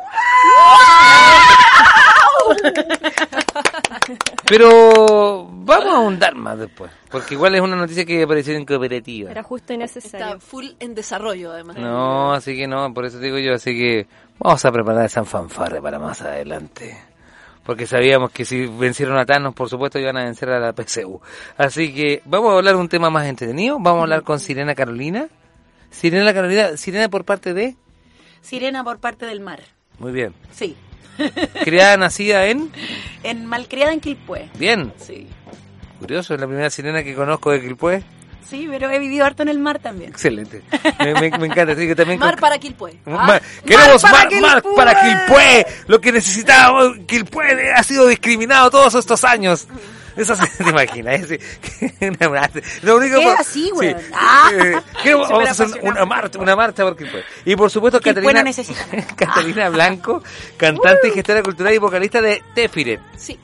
Pero vamos a ahondar más después, porque igual es una noticia que apareció en cooperativa. Era justo y necesario. Está full en desarrollo, además. No, así que no, por eso digo yo, así que vamos a preparar esa fanfarre para más adelante. Porque sabíamos que si vencieron a Thanos, por supuesto, iban a vencer a la PCU. Así que vamos a hablar de un tema más entretenido. Vamos a hablar con Sirena Carolina. Sirena Carolina, Sirena por parte de... Sirena por parte del mar. Muy bien. Sí. Criada, nacida en... En Malcriada en Quilpué. Bien. Sí. Curioso, es la primera sirena que conozco de Quilpué. Sí, pero he vivido harto en el mar también. Excelente. Me, me- me encanta. Así que también Mar con- para Quilpué. Ma- Queremos Mar para mar, mar Quilpué. para Quilpué. Lo que necesitábamos. Quilpué ha sido discriminado todos estos años. Eso se te imaginas. Es. Lo único Así, güey. sí. Ah. Eh, vamos a hacer una marcha, una marcha por Quilpué. Y por supuesto, Catalina. Catalina Blanco, cantante y gestora cultural y vocalista de Tefiret. Sí.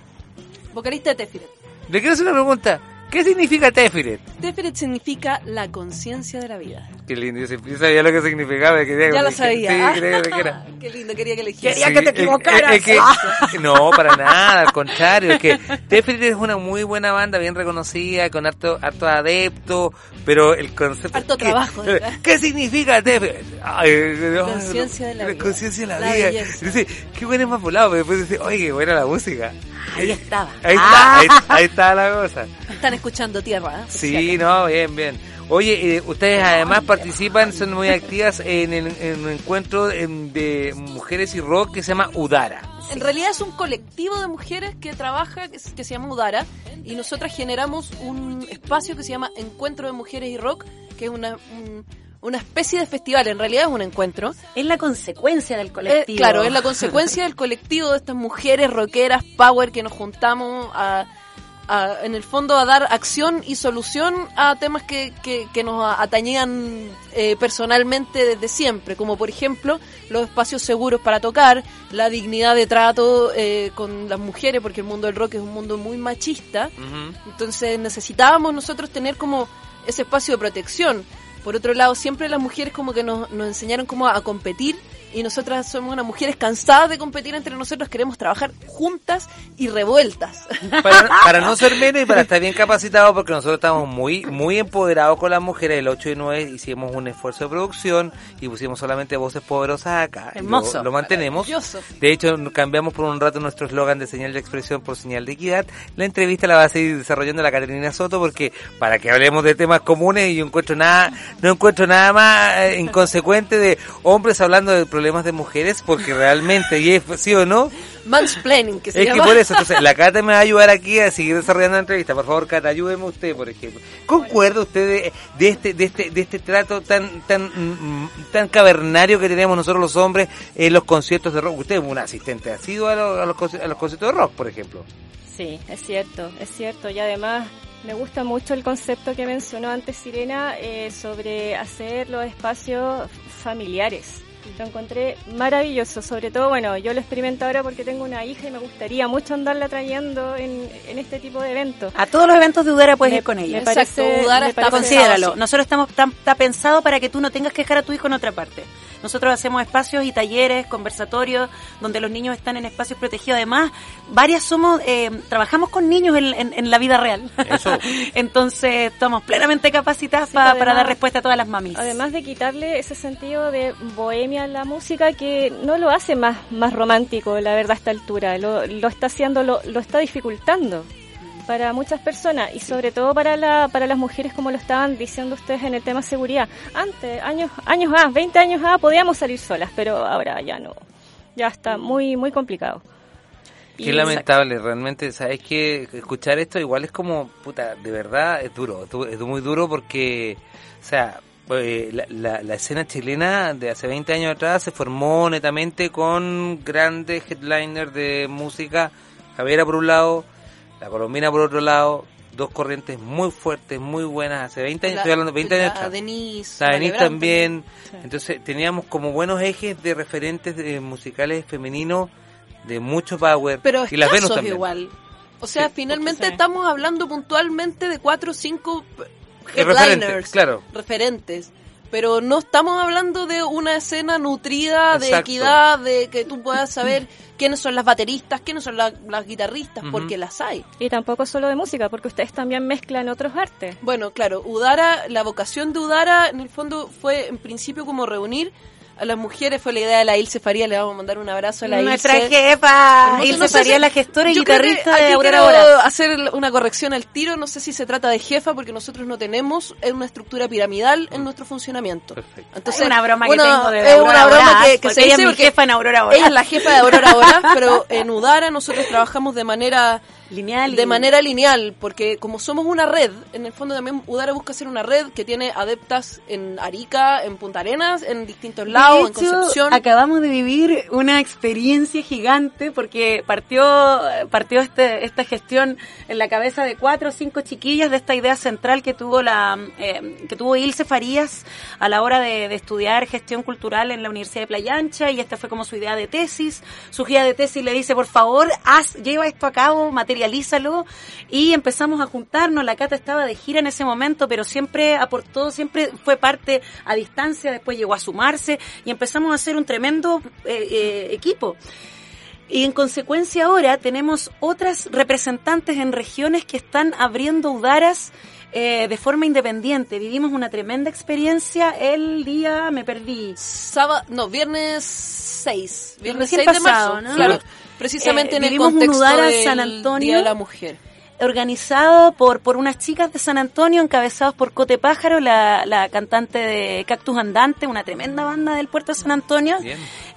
Vocalista de Tefiret. Le quiero hacer una pregunta. ¿Qué significa Tefiret? Tefiret significa la conciencia de la vida. Qué lindo, yo siempre sabía lo que significaba. Quería Ya lo que- sabía. Sí, quería que. Qué lindo, quería que le dijera. Sí, es- es que- no, para nada, al contrario. Es que Tefiret es una muy buena banda, bien reconocida, con harto, harto adepto, pero el concepto... Harto ¿qué- trabajo, ¿verdad? ¿Qué significa ay, Conciencia de la vida. Conciencia de la, La vida. belleza. Dice, qué bueno es más volado, pero después dice, oye, qué buena la música. Ahí estaba. Ahí Ah. está, ahí, ahí está la cosa. Están escuchando tierra. ¿eh? Sí, no, bien, bien. Oye, eh, ustedes además participan, son muy activas en, el, en un encuentro de mujeres y rock que se llama Udara. En realidad es un colectivo de mujeres que trabaja, que, se- que se llama Udara, y nosotras generamos un espacio que se llama Encuentro de Mujeres y Rock, que es una, un- una especie de festival, en realidad es un encuentro. Es la consecuencia del Eh, colectivo. claro, es la consecuencia del colectivo de estas mujeres rockeras, power, que nos juntamos a, a- en el fondo a dar acción y solución a temas que, que, que nos atañían eh, personalmente desde siempre, como por ejemplo los espacios seguros para tocar, la dignidad de trato eh, con las mujeres, porque el mundo del rock es un mundo muy machista, entonces necesitábamos nosotros tener como ese espacio de protección. Por otro lado, siempre las mujeres como que nos, nos enseñaron cómo a, a competir y nosotras somos unas mujeres cansadas de competir entre nosotros, queremos trabajar juntas y revueltas. Para, para no ser menos y para estar bien capacitados, porque nosotros estamos muy muy empoderados con las mujeres. El 8 y 9 hicimos un esfuerzo de producción y pusimos solamente voces poderosas acá. Hermoso. Lo, lo mantenemos. De hecho, cambiamos por un rato nuestro eslogan de señal de expresión por señal de equidad. La entrevista la va a seguir desarrollando la Caterina Soto porque para que hablemos de temas comunes y yo encuentro nada, no encuentro nada más eh, inconsecuente de hombres hablando de problemas de mujeres porque realmente, y es sí o no, Mansplaining, que se es que por eso, entonces, la Cata me va a ayudar aquí a seguir desarrollando la entrevista. Por favor, Cata, ayúdeme usted, por ejemplo. ¿Concuerda usted de, de este, de este, de este trato tan, tan, mm, tan cavernario que tenemos nosotros los hombres en los conciertos de rock? Usted es un asistente, ha sido a, los- a los, a los conciertos de rock, por ejemplo. Sí, es cierto, es cierto. Y además me gusta mucho el concepto que mencionó antes Sirena eh, sobre hacer los espacios familiares. Lo encontré maravilloso, sobre todo, bueno, yo lo experimento ahora porque tengo una hija y me gustaría mucho andarla trayendo en, en este tipo de eventos. A todos los eventos de Udara puedes Me- ir con ella. me parece- Exacto, Udara me está parece- Considéralo. así. Nosotros estamos está pensado para que tú no tengas que dejar a tu hijo en otra parte. Nosotros hacemos espacios y talleres, conversatorios, donde los niños están en espacios protegidos. Además, varias somos, eh, trabajamos con niños en, en- en la vida real. Eso. Entonces, estamos plenamente capacitadas Sí, pa- además- para dar respuesta a todas las mamis. Además de quitarle ese sentido de bohemia a la música que no lo hace más, más romántico, la verdad, a esta altura. Lo, lo está haciendo, lo, lo está dificultando para muchas personas y sobre todo para, la, para las mujeres, como lo estaban diciendo ustedes en el tema seguridad. Antes, años, años A, 20 años A, podíamos salir solas, pero ahora ya no. Ya está muy, muy complicado. Qué lamentable, realmente, ¿sabes que Escuchar esto igual es como, puta, de verdad es duro, es du- es muy duro porque, o sea, eh, la, la- la escena chilena de hace 20 años atrás se formó netamente con grandes headliners de música, Javiera por un lado, la Colombina por otro lado, dos corrientes muy fuertes, muy buenas, hace 20 años, La- estoy hablando de 20 años atrás. Denise, La Denise también. Entonces teníamos como buenos ejes de referentes de musicales femeninos de mucho power. Pero y las Venus también. igual. O sea, Sí. finalmente Sí. estamos hablando puntualmente de cuatro o cinco headliners, claro. referentes. Pero no estamos hablando de una escena nutrida, de Exacto. equidad, de que tú puedas saber quiénes son las bateristas, quiénes son la- las guitarristas, porque las hay. Y tampoco solo de música, porque ustedes también mezclan otros artes. Bueno, claro, Udara, la vocación de Udara en el fondo fue en principio como reunir a las mujeres, fue la idea de la Ilse Faría, le vamos a mandar un abrazo a la Nuestra Ilse. jefa, Ilse no sé Faría, si- la gestora y guitarrista de Aurora Boreal. hacer una corrección al tiro, no sé si se trata de jefa, porque nosotros no tenemos una estructura piramidal en nuestro funcionamiento. Entonces, Es una broma que tengo de es Aurora una broma Boreal, que, que se es mi jefa en Aurora Boreal. Ella es la jefa de Aurora Boreal, pero en Udara nosotros trabajamos de manera lineal y- de manera lineal, porque como somos una red, en el fondo también Udara busca ser una red que tiene adeptas en Arica, en Punta Arenas, en distintos lados, de en Concepción. acabamos de vivir una experiencia gigante porque partió partió este, esta gestión en la cabeza de cuatro o cinco chiquillas de esta idea central que tuvo la eh, que tuvo Ilse Farías a la hora de, de estudiar gestión cultural en la Universidad de Playa Ancha y esta fue como su idea de tesis. Su guía de tesis le dice, por favor, haz, lleva esto a cabo, materialízalo y empezamos a juntarnos. La Cata estaba de gira en ese momento, pero siempre aportó, siempre fue parte a distancia, después llegó a sumarse y empezamos a hacer un tremendo eh, eh, equipo. Y en consecuencia ahora tenemos otras representantes en regiones que están abriendo udaras eh, de forma independiente. Vivimos una tremenda experiencia el día, me perdí. Sábado, no, viernes 6. Viernes Recién 6 de pasado, marzo. ¿no? Claro. Precisamente en el contexto del San Antonio. Día de la Mujer. Organizado por, por unas chicas de San Antonio, encabezados por Cote Pájaro, la, la cantante de Cactus Andante, una tremenda banda del puerto de San Antonio.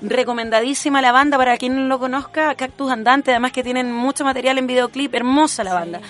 Recomendadísima la banda para quien no lo conozca, Cactus Andante, además que tienen mucho material en videoclip, hermosa la banda.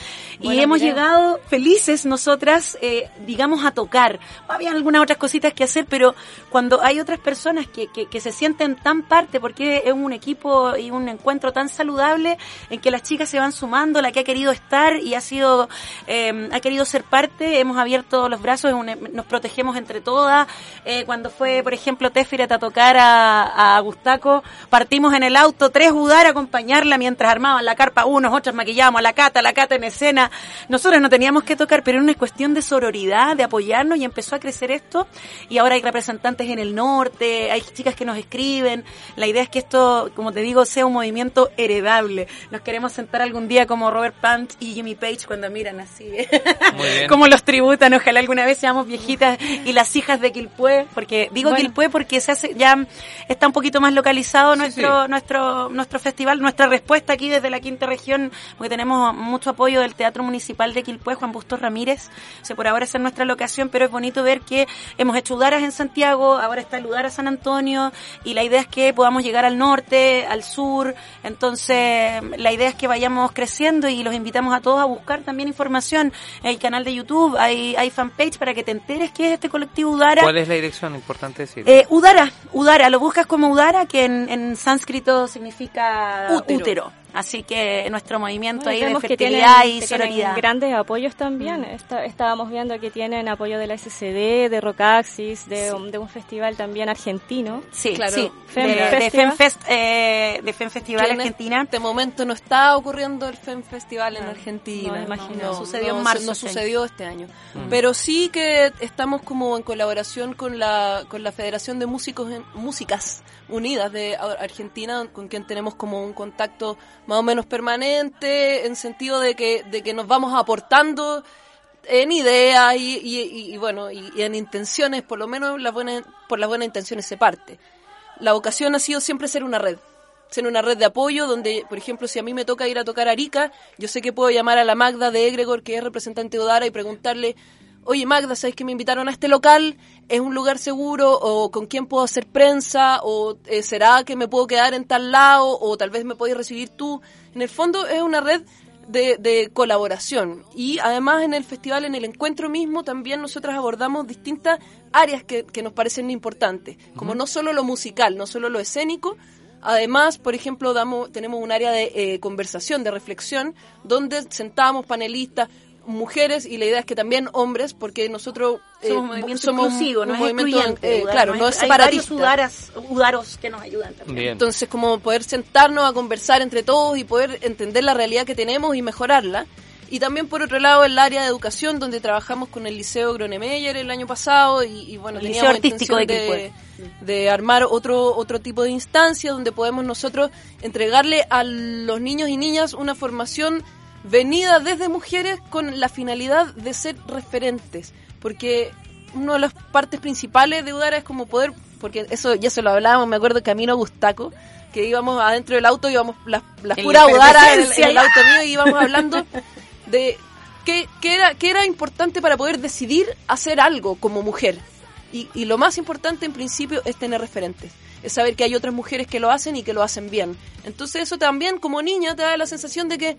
y hemos llegado felices nosotras, eh, digamos, a tocar. Habían algunas otras cositas que hacer, pero cuando hay otras personas que, que, que se sienten tan parte, porque es un equipo y un encuentro tan saludable en que las chicas se van sumando, la que ha querido estar y ha sido, eh, ha querido ser parte, hemos abierto los brazos, nos protegemos entre todas. Eh, cuando fue, por ejemplo, Tefiret a tocar a, Gustaco, partimos en el auto, tres Udar a acompañarla mientras armaban la carpa unos, otros maquillábamos a la cata, la cata en escena. Nosotros no teníamos que tocar, pero era una cuestión de sororidad, de apoyarnos y empezó a crecer esto. Y ahora hay representantes en el norte, hay chicas que nos escriben. La idea es que esto, como te digo, sea un movimiento heredable. Nos queremos sentar algún día como Robert Plant y Jimmy Page cuando miran así. Muy bien. como los tributan, ojalá alguna vez seamos viejitas y las hijas de Quilpué, porque digo Bueno. Quilpué porque se hace ya está un poquito más localizado nuestro nuestro nuestro festival, nuestra respuesta aquí desde la quinta región, porque tenemos mucho apoyo del Teatro Municipal de Quilpué, Juan Bustos Ramírez, o sea, por ahora esa es nuestra locación, pero es bonito ver que hemos hecho Udaras en Santiago, ahora está el Udara San Antonio, y la idea es que podamos llegar al norte, al sur, entonces la idea es que vayamos creciendo y los invitamos a todos a buscar también información, hay canal de YouTube, hay, hay fanpage para que te enteres qué es este colectivo Udara. ¿Cuál es la dirección? Importante decir. Eh, Udara, Udara, lo buscas como Udara, que en, en sánscrito significa Útero. útero. Así que nuestro movimiento Bueno, ahí de que tienen, fertilidad y sororidad. grandes apoyos también. Está- estábamos viendo que tienen apoyo de la SCD, de Rocaxis, de, un- de un festival también argentino. Sí, Claro. sí, Fem de, de. FemFest, eh, de Fem Festival Que en Argentina. este momento no está ocurriendo el FEM Festival en Argentina. no, imagino. Sucedió en no, marzo No sucedió este año. Mm. Pero sí que estamos como en colaboración con la, con la Federación de Músicos en, Músicas Unidas de Ar- Argentina, con quien tenemos como un contacto más o menos permanente, en sentido de que, de que nos vamos aportando en ideas y, y- y- y bueno, y, en intenciones, por lo menos las buenas, por las buenas intenciones se parte. La vocación ha sido siempre ser una red, ser una red de apoyo donde, por ejemplo, si a mí me toca ir a tocar a Arica, yo sé que puedo llamar a la Magda de Egregor, que es representante de Odara, y preguntarle, oye Magda, ¿sabes que me invitaron a este local? ¿Es un lugar seguro? ¿O con quién puedo hacer prensa? ¿O eh, será que me puedo quedar en tal lado? ¿O tal vez me podéis recibir tú? En el fondo es una red de, de colaboración. Y además en el festival, en el encuentro mismo, también nosotras abordamos distintas áreas que, que nos parecen importantes, como no solo lo musical, no solo lo escénico, Además, por ejemplo, damos, tenemos un área de eh, conversación, de reflexión, donde sentamos panelistas, mujeres y la idea es que también hombres, porque nosotros eh, Somos un movimiento somos un- inclusivo, un no es movimiento, eh, Udara, claro, no no es- es hay varios separatista. udaras, udaros que nos ayudan también. Entonces, como poder sentarnos a conversar entre todos y poder entender la realidad que tenemos y mejorarla. Y también, por otro lado, el área de educación, donde trabajamos con el Liceo Gronemeyer el año pasado y, y, bueno, El teníamos Liceo Artístico intención de de, de armar otro, otro tipo de instancia donde podemos nosotros entregarle a los niños y niñas una formación venida desde mujeres con la finalidad de ser referentes. Porque una de las partes principales de Udara es como poder, porque eso ya se lo hablábamos, me acuerdo Camino Gustaco, que íbamos adentro del auto, íbamos las, las puras Udara en, el- en auto mío y íbamos hablando de qué, qué era, qué era importante para poder decidir hacer algo como mujer. Y, y lo más importante en principio es tener referentes, es saber que hay otras mujeres que lo hacen y que lo hacen bien. Entonces eso también como niña te da la sensación de que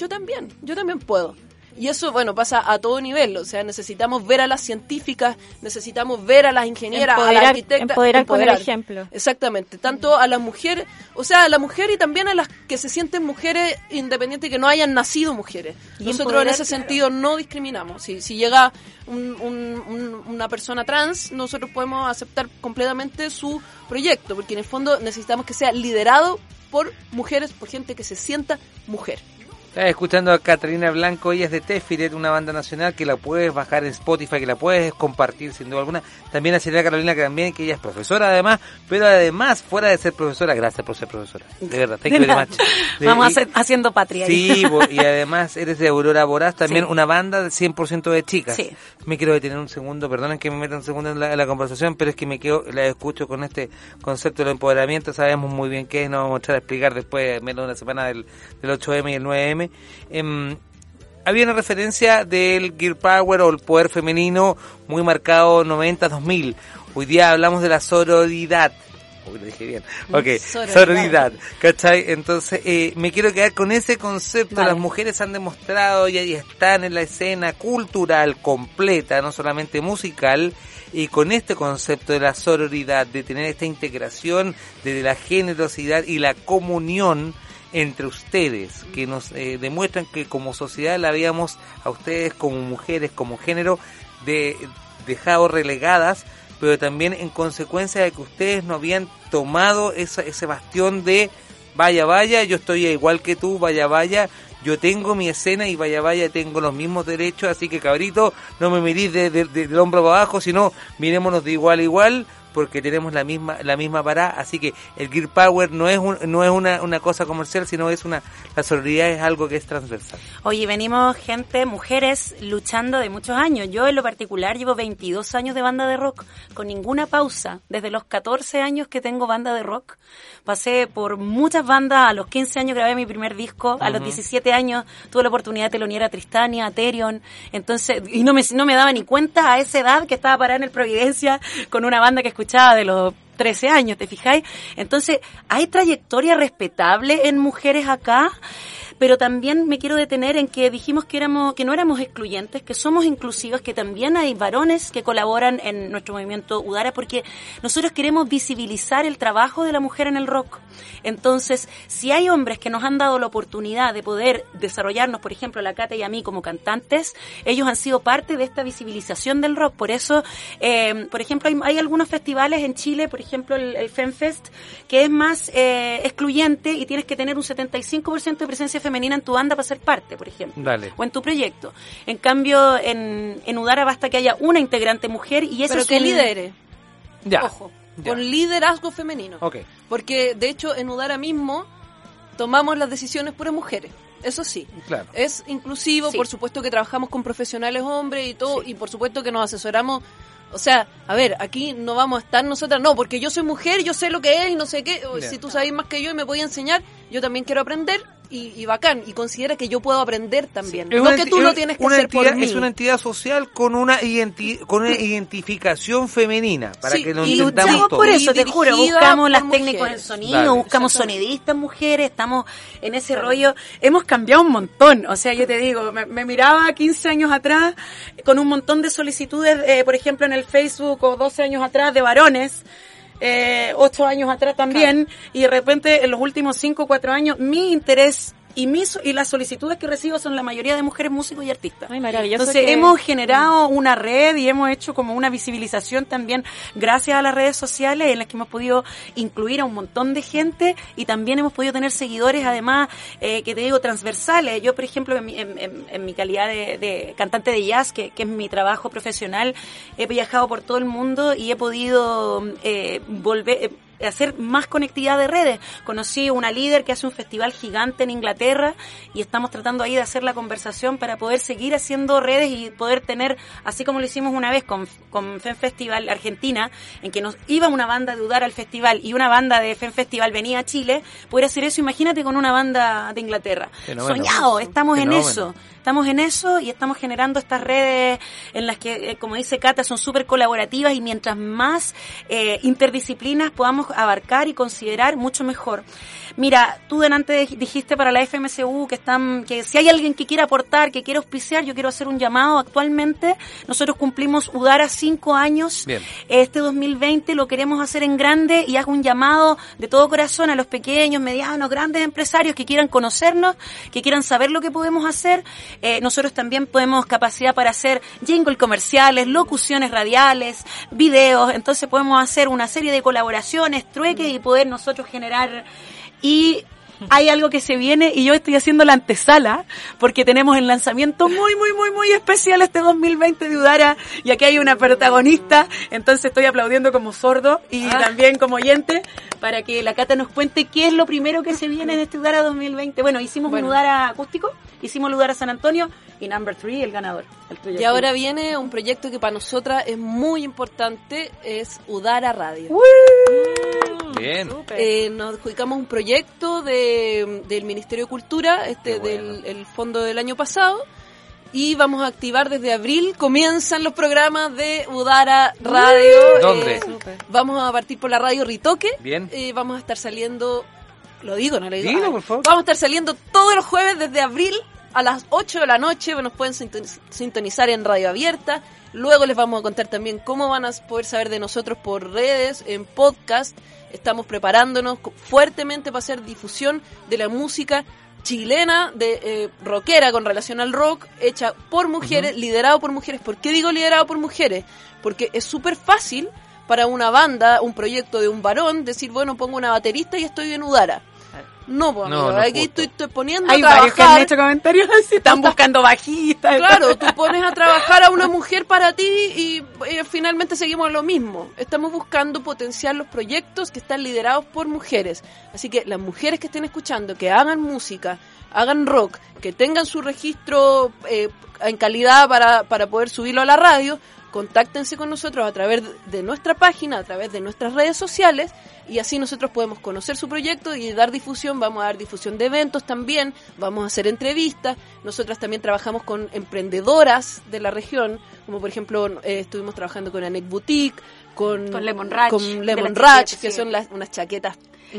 yo también, yo también puedo. Y eso, bueno, pasa a todo nivel. O sea, necesitamos ver a las científicas, necesitamos ver a las ingenieras, a las Empoderar- arquitectas. empoderar con el ejemplo. Exactamente. Tanto a las mujeres, o sea, a la mujer y también a las que se sienten mujeres independientes que no hayan nacido mujeres. Y Nosotros en empoderar, ese claro. sentido no discriminamos. Si, si llega un- un- un- una persona trans, nosotros podemos aceptar completamente su proyecto, porque en el fondo necesitamos que sea liderado por mujeres, por gente que se sienta mujer. Estás escuchando a Catalina Blanco, ella es de Tefiret, una banda nacional que la puedes bajar en Spotify, que la puedes compartir sin duda alguna. También a Silvia Carolina que también, que ella es profesora además, pero además, fuera de ser profesora, gracias por ser profesora. De verdad, thank you very much. De- Vamos y- hacer- haciendo patria. Sí, y además eres de Aurora Voraz, también Sí. una banda de 100% de chicas. Sí. Me quiero detener un segundo, perdonen que me meta un segundo en la, en la conversación, pero es que me quedo, la escucho con este concepto del empoderamiento, sabemos muy bien qué es, no vamos a a explicar después, menos de una semana del, del 8M y el 9M. Em, había una referencia del Gear Power o el poder femenino muy marcado 90-2000. Hoy día hablamos de la sororidad. Uy, lo dije bien. Ok, Sororidad. sororidad. ¿Cachai? Entonces, eh, me quiero quedar con ese concepto. Vale. Las mujeres han demostrado y ahí están en la escena cultural completa, no solamente musical, y con este concepto de la sororidad, de tener esta integración de la generosidad y la comunión entre ustedes, que nos eh, demuestran que como sociedad la habíamos a ustedes como mujeres, como género, de, dejado relegadas, pero también en consecuencia de que ustedes no habían tomado esa, ese bastión de vaya, vaya, yo estoy igual que tú, vaya, vaya, yo tengo mi escena y vaya, vaya, tengo los mismos derechos, así que cabrito, no me mirís de, de- de- del hombro para abajo, sino mirémonos de igual a igual, porque tenemos la misma la misma parada, así que el Gear Power no es un- no es una, una cosa comercial, sino es una la solidaridad es algo que es transversal. Oye, venimos gente, mujeres, luchando de muchos años. Yo en lo particular llevo 22 años de banda de rock, con ninguna pausa. Desde los 14 años que tengo banda de rock. Pasé por muchas bandas, a los 15 años grabé mi primer disco, a los Ujú. 17 años tuve la oportunidad de telonear a Tristania, a Terion, entonces, y no me, no me daba ni cuenta a esa edad que estaba parada en el Providencia con una banda que de los 13 años, ¿te fijáis? Entonces, hay trayectoria respetable en mujeres acá, pero también me quiero detener en que dijimos que éramos que no éramos excluyentes, que somos inclusivas, que también hay varones que colaboran en nuestro movimiento Udara porque nosotros queremos visibilizar el trabajo de la mujer en el rock. Entonces, si hay hombres que nos han dado la oportunidad de poder desarrollarnos, por ejemplo, la Cata y a mí como cantantes, ellos han sido parte de esta visibilización del rock. Por eso, eh, por ejemplo, hay, hay algunos festivales en Chile, por ejemplo, el, el FemFest, que es más eh, excluyente y tienes que tener un 75% de presencia femenina en tu banda para ser parte, por ejemplo. Dale. O en tu proyecto. En cambio, en, en Udara basta que haya una integrante mujer y eso Pero es que un- lidere. Ya. Ojo, Ya. con liderazgo femenino. Ok. Porque de hecho en Udara mismo tomamos las decisiones por mujeres. Eso sí. Claro. Es inclusivo, Sí. por supuesto que trabajamos con profesionales hombres y todo, y por supuesto que nos asesoramos. O sea, a ver, aquí no vamos a estar nosotras, no, porque yo soy mujer, yo sé lo que es y no sé qué. Si tú sabes más que yo y me podías enseñar, yo también quiero aprender y, y bacán. Y considera que yo puedo aprender también. Es no una que tú lo tienes que una hacer entidad, por mí. Es una entidad social con una, identi- con una identificación femenina, para Sí, que lo y luchamos todos. por eso, te juro, buscamos las mujeres. técnicos en sonido, Dale. buscamos sonidistas mujeres, estamos en ese rollo, hemos cambiado un montón, o sea, yo te digo, me, me miraba 15 años atrás con un montón de solicitudes, eh, por ejemplo, en el Facebook o 12 años atrás de varones, eh, 8 años atrás también, y de repente en los últimos 5 o 4 años mi interés y, mis, y las solicitudes que recibo son la mayoría de mujeres músicos y artistas. Ay, maravilloso Entonces que- hemos generado una red y hemos hecho como una visibilización también gracias a las redes sociales en las que hemos podido incluir a un montón de gente y también hemos podido tener seguidores además eh, que te digo transversales. Yo por ejemplo en mi, en- en- en mi calidad de, de cantante de jazz, que, que es mi trabajo profesional, he viajado por todo el mundo y he podido eh, volver... eh, hacer más conectividad de redes. Conocí una líder que hace un festival gigante en Inglaterra y estamos tratando ahí de hacer la conversación para poder seguir haciendo redes y poder tener, así como lo hicimos una vez con, con FEM Festival Argentina, en que nos iba una banda de Udar al festival y una banda de FEM Festival venía a Chile, poder hacer eso, imagínate con una banda de Inglaterra. Soñado, estamos en eso. Estamos en eso y estamos generando estas redes en las que, eh, como dice Cata, son súper colaborativas y mientras más eh, interdisciplinas podamos abarcar y considerar, mucho mejor. Mira, tú delante dijiste para la FMCU que están, que si hay alguien que quiera aportar, que quiera auspiciar, yo quiero hacer un llamado. Actualmente nosotros cumplimos Udara cinco años. Bien. Este 2020 lo queremos hacer en grande y hago un llamado de todo corazón a los pequeños, medianos, grandes empresarios que quieran conocernos, que quieran saber lo que podemos hacer. Eh, nosotros también podemos capacidad para hacer jingle comerciales, locuciones radiales, videos. Entonces podemos hacer una serie de colaboraciones, trueques y poder nosotros generar y hay algo que se viene y yo estoy haciendo la antesala porque tenemos el lanzamiento muy, muy, muy, muy especial este 2020 de Udara y aquí hay una protagonista, entonces estoy aplaudiendo como sordo y Ah. también como oyente para que la Cata nos cuente qué es lo primero que se viene en este Udara 2020. Bueno, hicimos Bueno. un Udara acústico, hicimos el Udara San Antonio y Number 3, el ganador. el tuyo. Y ahora viene un proyecto que para nosotras es muy importante, es Udara Radio. Bien. Eh, nos adjudicamos un proyecto de, del Ministerio de Cultura, este del el fondo del año pasado, y vamos a activar desde abril, comienzan los programas de Udara Radio. ¿Dónde? Eh, vamos a partir por la radio Ritoque. Bien. Eh, vamos a estar saliendo, lo digo, no lo digo. Dilo, Ay, por favor. Vamos a estar saliendo todos los jueves desde abril a las 8 de la noche. Nos pueden sintoniz- sintonizar en radio abierta. Luego les vamos a contar también cómo van a poder saber de nosotros por redes, en podcast. Estamos preparándonos fuertemente para hacer difusión de la música chilena, de eh, rockera con relación al rock, hecha por mujeres, liderado por mujeres. ¿Por qué digo liderado por mujeres? Porque es súper fácil para una banda, un proyecto de un varón, decir, bueno, pongo una baterista y estoy en Udara. No, pues, No, amigo, no aquí justo. estoy, estoy poniendo Hay a varios que han hecho comentarios así, están buscando bajistas. Claro, tú pones a trabajar a una mujer para ti y eh, finalmente seguimos lo mismo. Estamos buscando potenciar los proyectos que están liderados por mujeres. Así que las mujeres que estén escuchando, que hagan música, hagan rock, que tengan su registro eh, en calidad para, para poder subirlo a la radio, contáctense con nosotros a través de nuestra página, a través de nuestras redes sociales y así nosotros podemos conocer su proyecto y dar difusión, vamos a dar difusión de eventos también, vamos a hacer entrevistas, nosotras también trabajamos con emprendedoras de la región, como por ejemplo eh, estuvimos trabajando con Anek Boutique, con, Con Lemon Ratch, con Lemon que sí. son las, unas chaquetas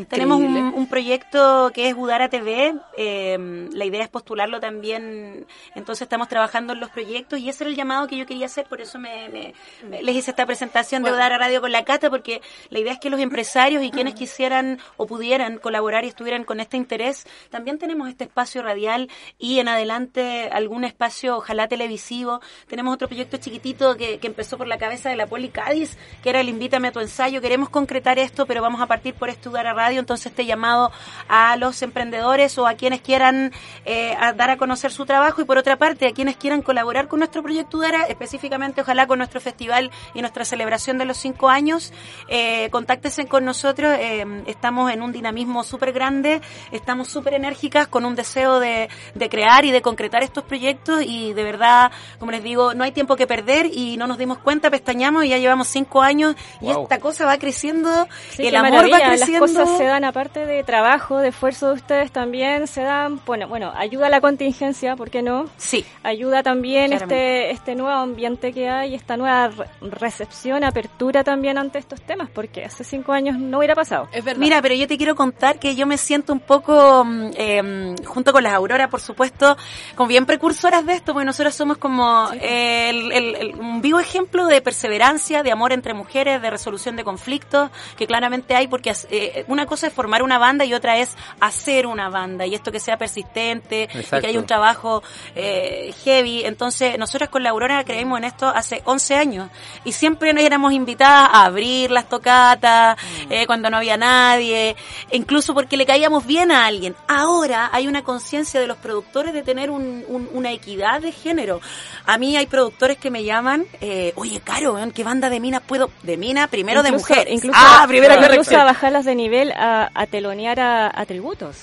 Tenemos un, un proyecto que es Udara TV. eh, la idea es postularlo también. Entonces estamos trabajando en los proyectos y ese era el llamado que yo quería hacer. Por eso me, me- me- les hice esta presentación de. Udara Radio con la Cata, porque la idea es que los empresarios y quienes quisieran o pudieran colaborar y estuvieran con este interés, también tenemos este espacio radial y en adelante algún espacio, ojalá televisivo. Tenemos otro proyecto chiquitito que, que empezó por la cabeza de la Poli Cádiz, que era el Invítame a tu ensayo. Queremos concretar esto, pero vamos a partir por este Udara Radio. Entonces, este llamado a los emprendedores o a quienes quieran eh, a dar a conocer su trabajo y por otra parte, a quienes quieran colaborar con nuestro proyecto Udara, específicamente, ojalá con nuestro festival y nuestra celebración de los cinco años. Eh, contáctense con nosotros. eh, estamos en un dinamismo súper grande, estamos súper enérgicas con un deseo de, de crear y de concretar estos proyectos y de verdad, como les digo, no hay tiempo que perder y no nos dimos cuenta, pestañamos y ya llevamos cinco años y Wow. esta cosa va creciendo, Sí, el amor va creciendo. Las cosas se dan aparte de trabajo, de esfuerzo de ustedes también, se dan, bueno, bueno, ayuda a la contingencia, ¿por qué no? Sí. Ayuda también Claramente. este este nuevo ambiente que hay, esta nueva re- recepción, apertura también ante estos temas, porque hace cinco años no hubiera pasado. Es verdad. Mira, pero yo te quiero contar que yo me siento un poco, eh, junto con las Auroras, por supuesto, como bien precursoras de esto, porque nosotros somos como eh, el, el- el- un vivo ejemplo de perseverancia, de amor entre mujeres, de resolución de conflictos, que claramente hay, porque eh, una una cosa es formar una banda y otra es hacer una banda y esto que sea persistente y que haya un trabajo eh, heavy. Entonces, nosotros con la Aurora creímos en esto hace 11 años y siempre nos éramos invitadas a abrir las tocatas Mm. eh, cuando no había nadie, e incluso porque le caíamos bien a alguien. Ahora hay una conciencia de los productores de tener un- un- una equidad de género. A mí hay productores que me llaman, eh, oye, Caro, ¿qué banda de minas puedo? De mina, primero de mujeres. Incluso, ah, primera incluso a bajarlas de nivel a, a telonear a, a tributos.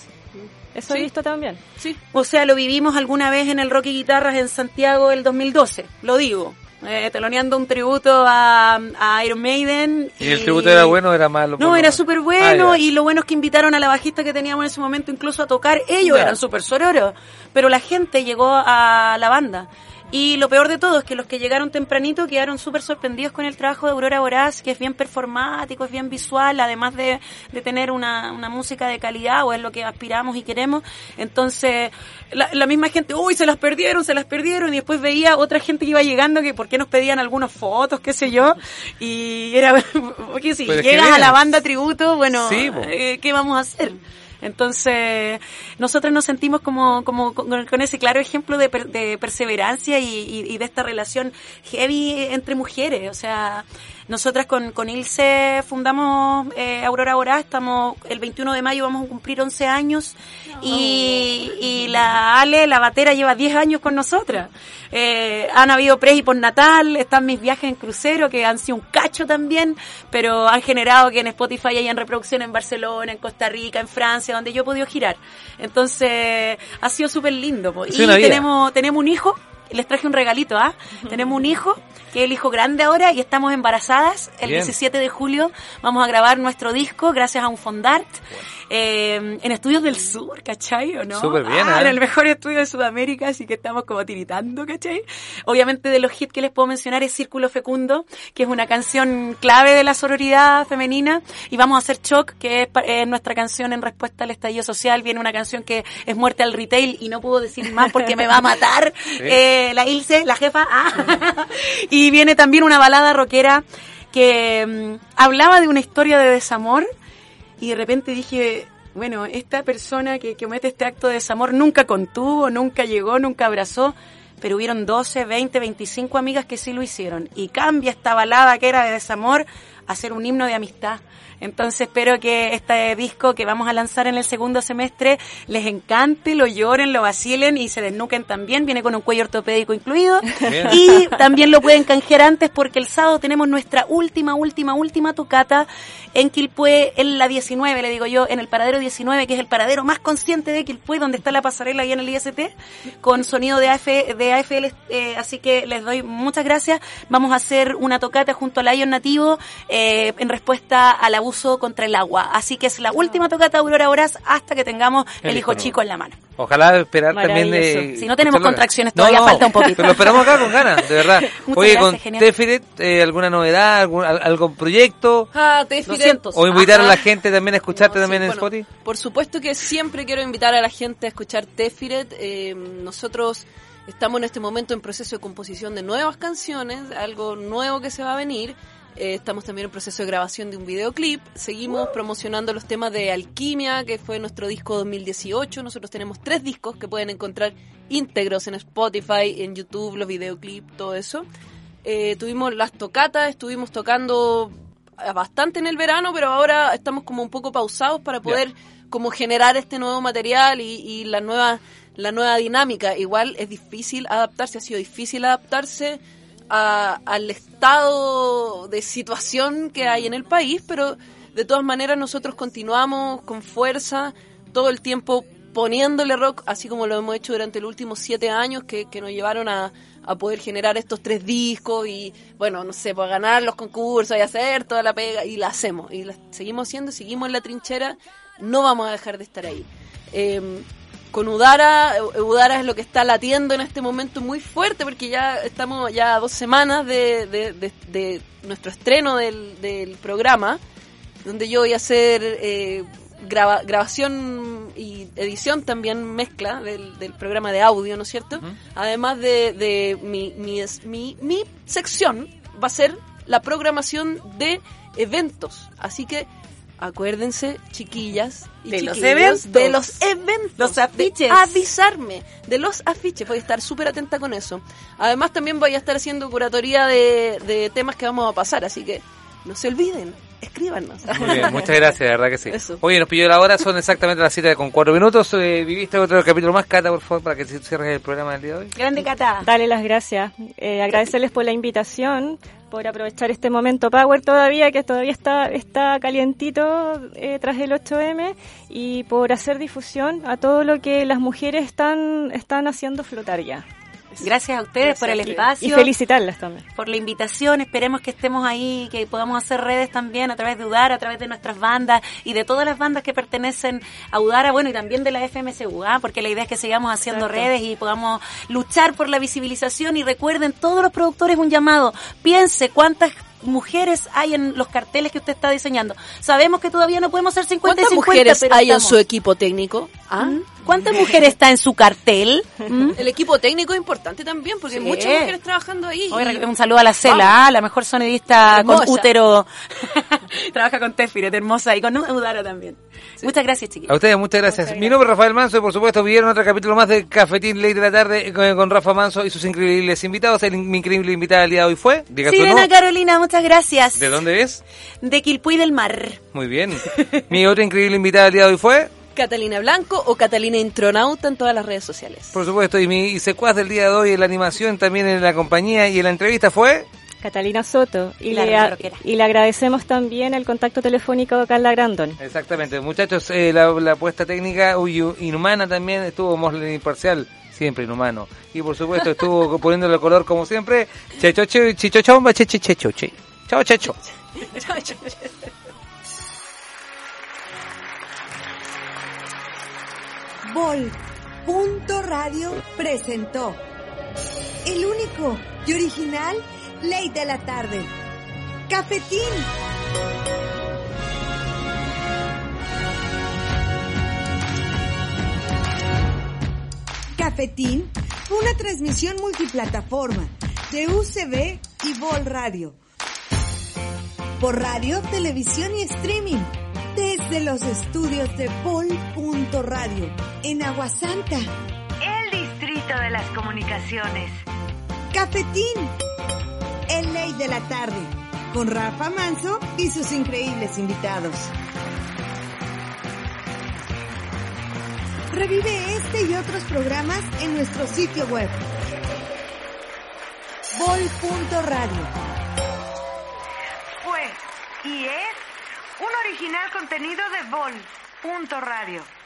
Eso he visto también. Sí. O sea, lo vivimos alguna vez en el Rock y Guitarras en Santiago el 2012, lo digo. Eh, teloneando un tributo a, a Iron Maiden. Y el tributo era bueno, era malo. No, era súper bueno Ah, y lo bueno es que invitaron a la bajista que teníamos en ese momento incluso a tocar. Ellos Ya. eran súper sororos, pero la gente llegó a la banda. Y lo peor de todo es que los que llegaron tempranito quedaron súper sorprendidos con el trabajo de Aurora Voraz, que es bien performático, es bien visual, además de, de tener una, una música de calidad, o es lo que aspiramos y queremos. Entonces, la, la misma gente, uy, se las perdieron, se las perdieron, y después veía otra gente que iba llegando que por qué nos pedían algunas fotos, qué sé yo, y era, porque si Pero llegas a la banda tributo, bueno, Sí, eh, ¿qué vamos a hacer? Entonces, nosotros nos sentimos como, como con, con ese claro ejemplo de, per- de perseverancia y, y- y de esta relación heavy entre mujeres. O sea, nosotras con, con Ilse fundamos eh, Aurora Borá, estamos, el 21 de mayo vamos a cumplir 11 años y, y la Ale, la batera, lleva 10 años con nosotras. Eh, han habido pre y postnatal, están mis viajes en crucero que han sido un cacho también, pero han generado que en Spotify hayan reproducción en Barcelona, en Costa Rica, en Francia, donde yo he podido girar. Entonces, ha sido súper lindo. po. Y tenemos, tenemos un hijo, les traje un regalito, ¿ah? Tenemos un hijo, que es el hijo grande ahora, y estamos embarazadas. El Bien. 17 de julio vamos a grabar nuestro disco gracias a un fondart. Eh, en Estudios del Sur, ¿cachai? ¿O no? Súper bien, Ah, ¿eh? En el mejor estudio de Sudamérica, así que estamos como tiritando, ¿cachai? Obviamente de los hits que les puedo mencionar es Círculo Fecundo, que es una canción clave de la sororidad femenina, y vamos a hacer Choc, que es, es nuestra canción en respuesta al estallido social, viene una canción que es Muerte al Retail, y no puedo decir más porque me va a matar eh, la Ilse, la jefa, ah. y viene también una balada rockera que mm, hablaba de una historia de desamor, y de repente dije, bueno, esta persona que, comete este acto de desamor nunca contuvo, nunca llegó, nunca abrazó, pero hubieron 12, 20, 25 amigas que sí lo hicieron. Y cambia esta balada que era de desamor a ser un himno de amistad. Entonces espero que este disco que vamos a lanzar en el segundo semestre les encante, lo lloren, lo vacilen y se desnuquen también. Viene con un cuello ortopédico incluido. Bien. Y también lo pueden canjear antes porque el sábado tenemos nuestra última, última, última tocata en Quilpué, en la 19, le digo yo, en el paradero 19, que es el paradero más consciente de Quilpué, donde está la pasarela ahí en el IST, con sonido de, AF, de AFL. eh, así que les doy muchas gracias. Vamos a hacer una tocata junto a Lion Nativo eh, en respuesta al abuso contra el agua. Así que es la última tocata de Aurora Horas hasta que tengamos el, El hijo chico en la mano. Ojalá esperar también de... Maravilloso. Si no tenemos contracciones, todavía falta un poquito. Pero lo esperamos acá con ganas, de verdad. Muchas Oye, gracias, con genial. Tefiret, eh, ¿alguna novedad, algún, al- algún proyecto? Ah, Tefiret. 200. ¿O invitar a Ajá. la gente también a escucharte No, también sí, en bueno, Spotify? Por supuesto que siempre quiero invitar a la gente a escuchar Tefiret. Eh, nosotros estamos en este momento en proceso de composición de nuevas canciones, algo nuevo que se va a venir. Eh, estamos también en proceso de grabación de un videoclip. Seguimos promocionando los temas de Alquimia, que fue nuestro disco 2018. Nosotros tenemos tres discos que pueden encontrar íntegros en Spotify, en YouTube, los videoclips, todo eso. Eh, tuvimos las tocatas, estuvimos tocando bastante en el verano, pero ahora estamos como un poco pausados para poder como generar este nuevo material y, y la nueva la nueva dinámica. Igual es difícil adaptarse, ha sido difícil adaptarse a- al estado de situación que hay en el país, pero de todas maneras nosotros continuamos con fuerza todo el tiempo poniéndole rock, así como lo hemos hecho durante los últimos siete años, que, nos llevaron a, a poder generar estos tres discos y, bueno, no sé, pues ganar los concursos y hacer toda la pega, y la hacemos, y la seguimos haciendo, seguimos en la trinchera, no vamos a dejar de estar ahí. Eh, con Udara, Udara es lo que está latiendo en este momento muy fuerte porque ya estamos ya a dos semanas de, de- de- de nuestro estreno del, del programa, donde yo voy a hacer eh, graba- grabación y edición también mezcla del, del programa de audio, ¿no es cierto? Además de, de mi, mi, es- mi, mi sección va a ser la programación de eventos, así que acuérdense, chiquillas y De los eventos. de los eventos, Los de afiches. avisarme de los afiches, voy a estar súper atenta con eso. Además también voy a estar haciendo curatoría de, de temas que vamos a pasar, así que no se olviden, escríbanos. Muy bien, muchas gracias, de verdad que sí. Eso. Oye, nos pilló la hora, son exactamente las 7 con 4 minutos. Eh, ¿Viviste otro capítulo más, Cata, por favor, para que cierres el programa del día de hoy? Grande Cata. Dale las gracias. Eh, agradecerles por la invitación, por aprovechar este momento Power todavía, que todavía está, está calientito eh, tras el 8M, y por hacer difusión a todo lo que las mujeres están, están haciendo flotar ya. Gracias a ustedes por el espacio. Y felicitarlas también. por la invitación. Esperemos que estemos ahí, que podamos hacer redes también a través de UDAR, a través de nuestras bandas y de todas las bandas que pertenecen a UDAR, bueno, y también de la FMCU, ¿ah? porque la idea es que sigamos haciendo Exacto. redes y podamos luchar por la visibilización. Y recuerden, todos los productores, un llamado. Piense cuántas mujeres hay en los carteles que usted está diseñando. Sabemos que todavía no podemos ser 50 y ¿Cuántas 50, mujeres pero hay en su equipo técnico? ¿Ah? ¿Cuántas mujeres está en su cartel? ¿Mm? El equipo técnico es importante también, porque Sí. hay muchas mujeres trabajando ahí. Oye, y- un saludo a la Cela, ah, la mejor sonidista con Hermosa. útero. Trabaja con Tefiret, hermosa, y con Udara también. Muchas gracias, chiquillos. A ustedes, muchas gracias. Mi nombre es Rafael Manso y por supuesto vieron otro capítulo más de Cafetín Ley de la Tarde con, con Rafa Manso y sus increíbles invitados. El, mi increíble invitada del día de hoy fue, diga Sirena. Carolina, muchas gracias. ¿De dónde es? De Quilpuy del Mar. Muy bien. Mi otra increíble invitada del día de hoy fue, Catalina Blanco o Catalina Intronauta en todas las redes sociales. por supuesto, y mi secuaz del día de hoy en la animación, también en la compañía y en la entrevista fue... Catalina Soto. Y, La le, a- y le agradecemos también el contacto telefónico a Carla Grandon. Exactamente, muchachos, eh, la, la apuesta técnica uy, inhumana también estuvo Mosley Imparcial, siempre inhumano. Y por supuesto estuvo poniéndole el color como siempre, Checho, che, Chicho Chomba, che. Chao, Checho. Punto Radio presentó el único y original Ley de la Tarde. Cafetín. Cafetín fue una transmisión multiplataforma de UCB y Vol Radio. Por radio, televisión y streaming. Desde los estudios de Vol.radio en Aguasanta. El distrito de las comunicaciones. Cafetín. El Ley de la Tarde. Con Rafa Manso y sus increíbles invitados. Revive este y otros programas en nuestro sitio web. Vol.radio. Fue y es un original contenido de Vol. Punto Radio.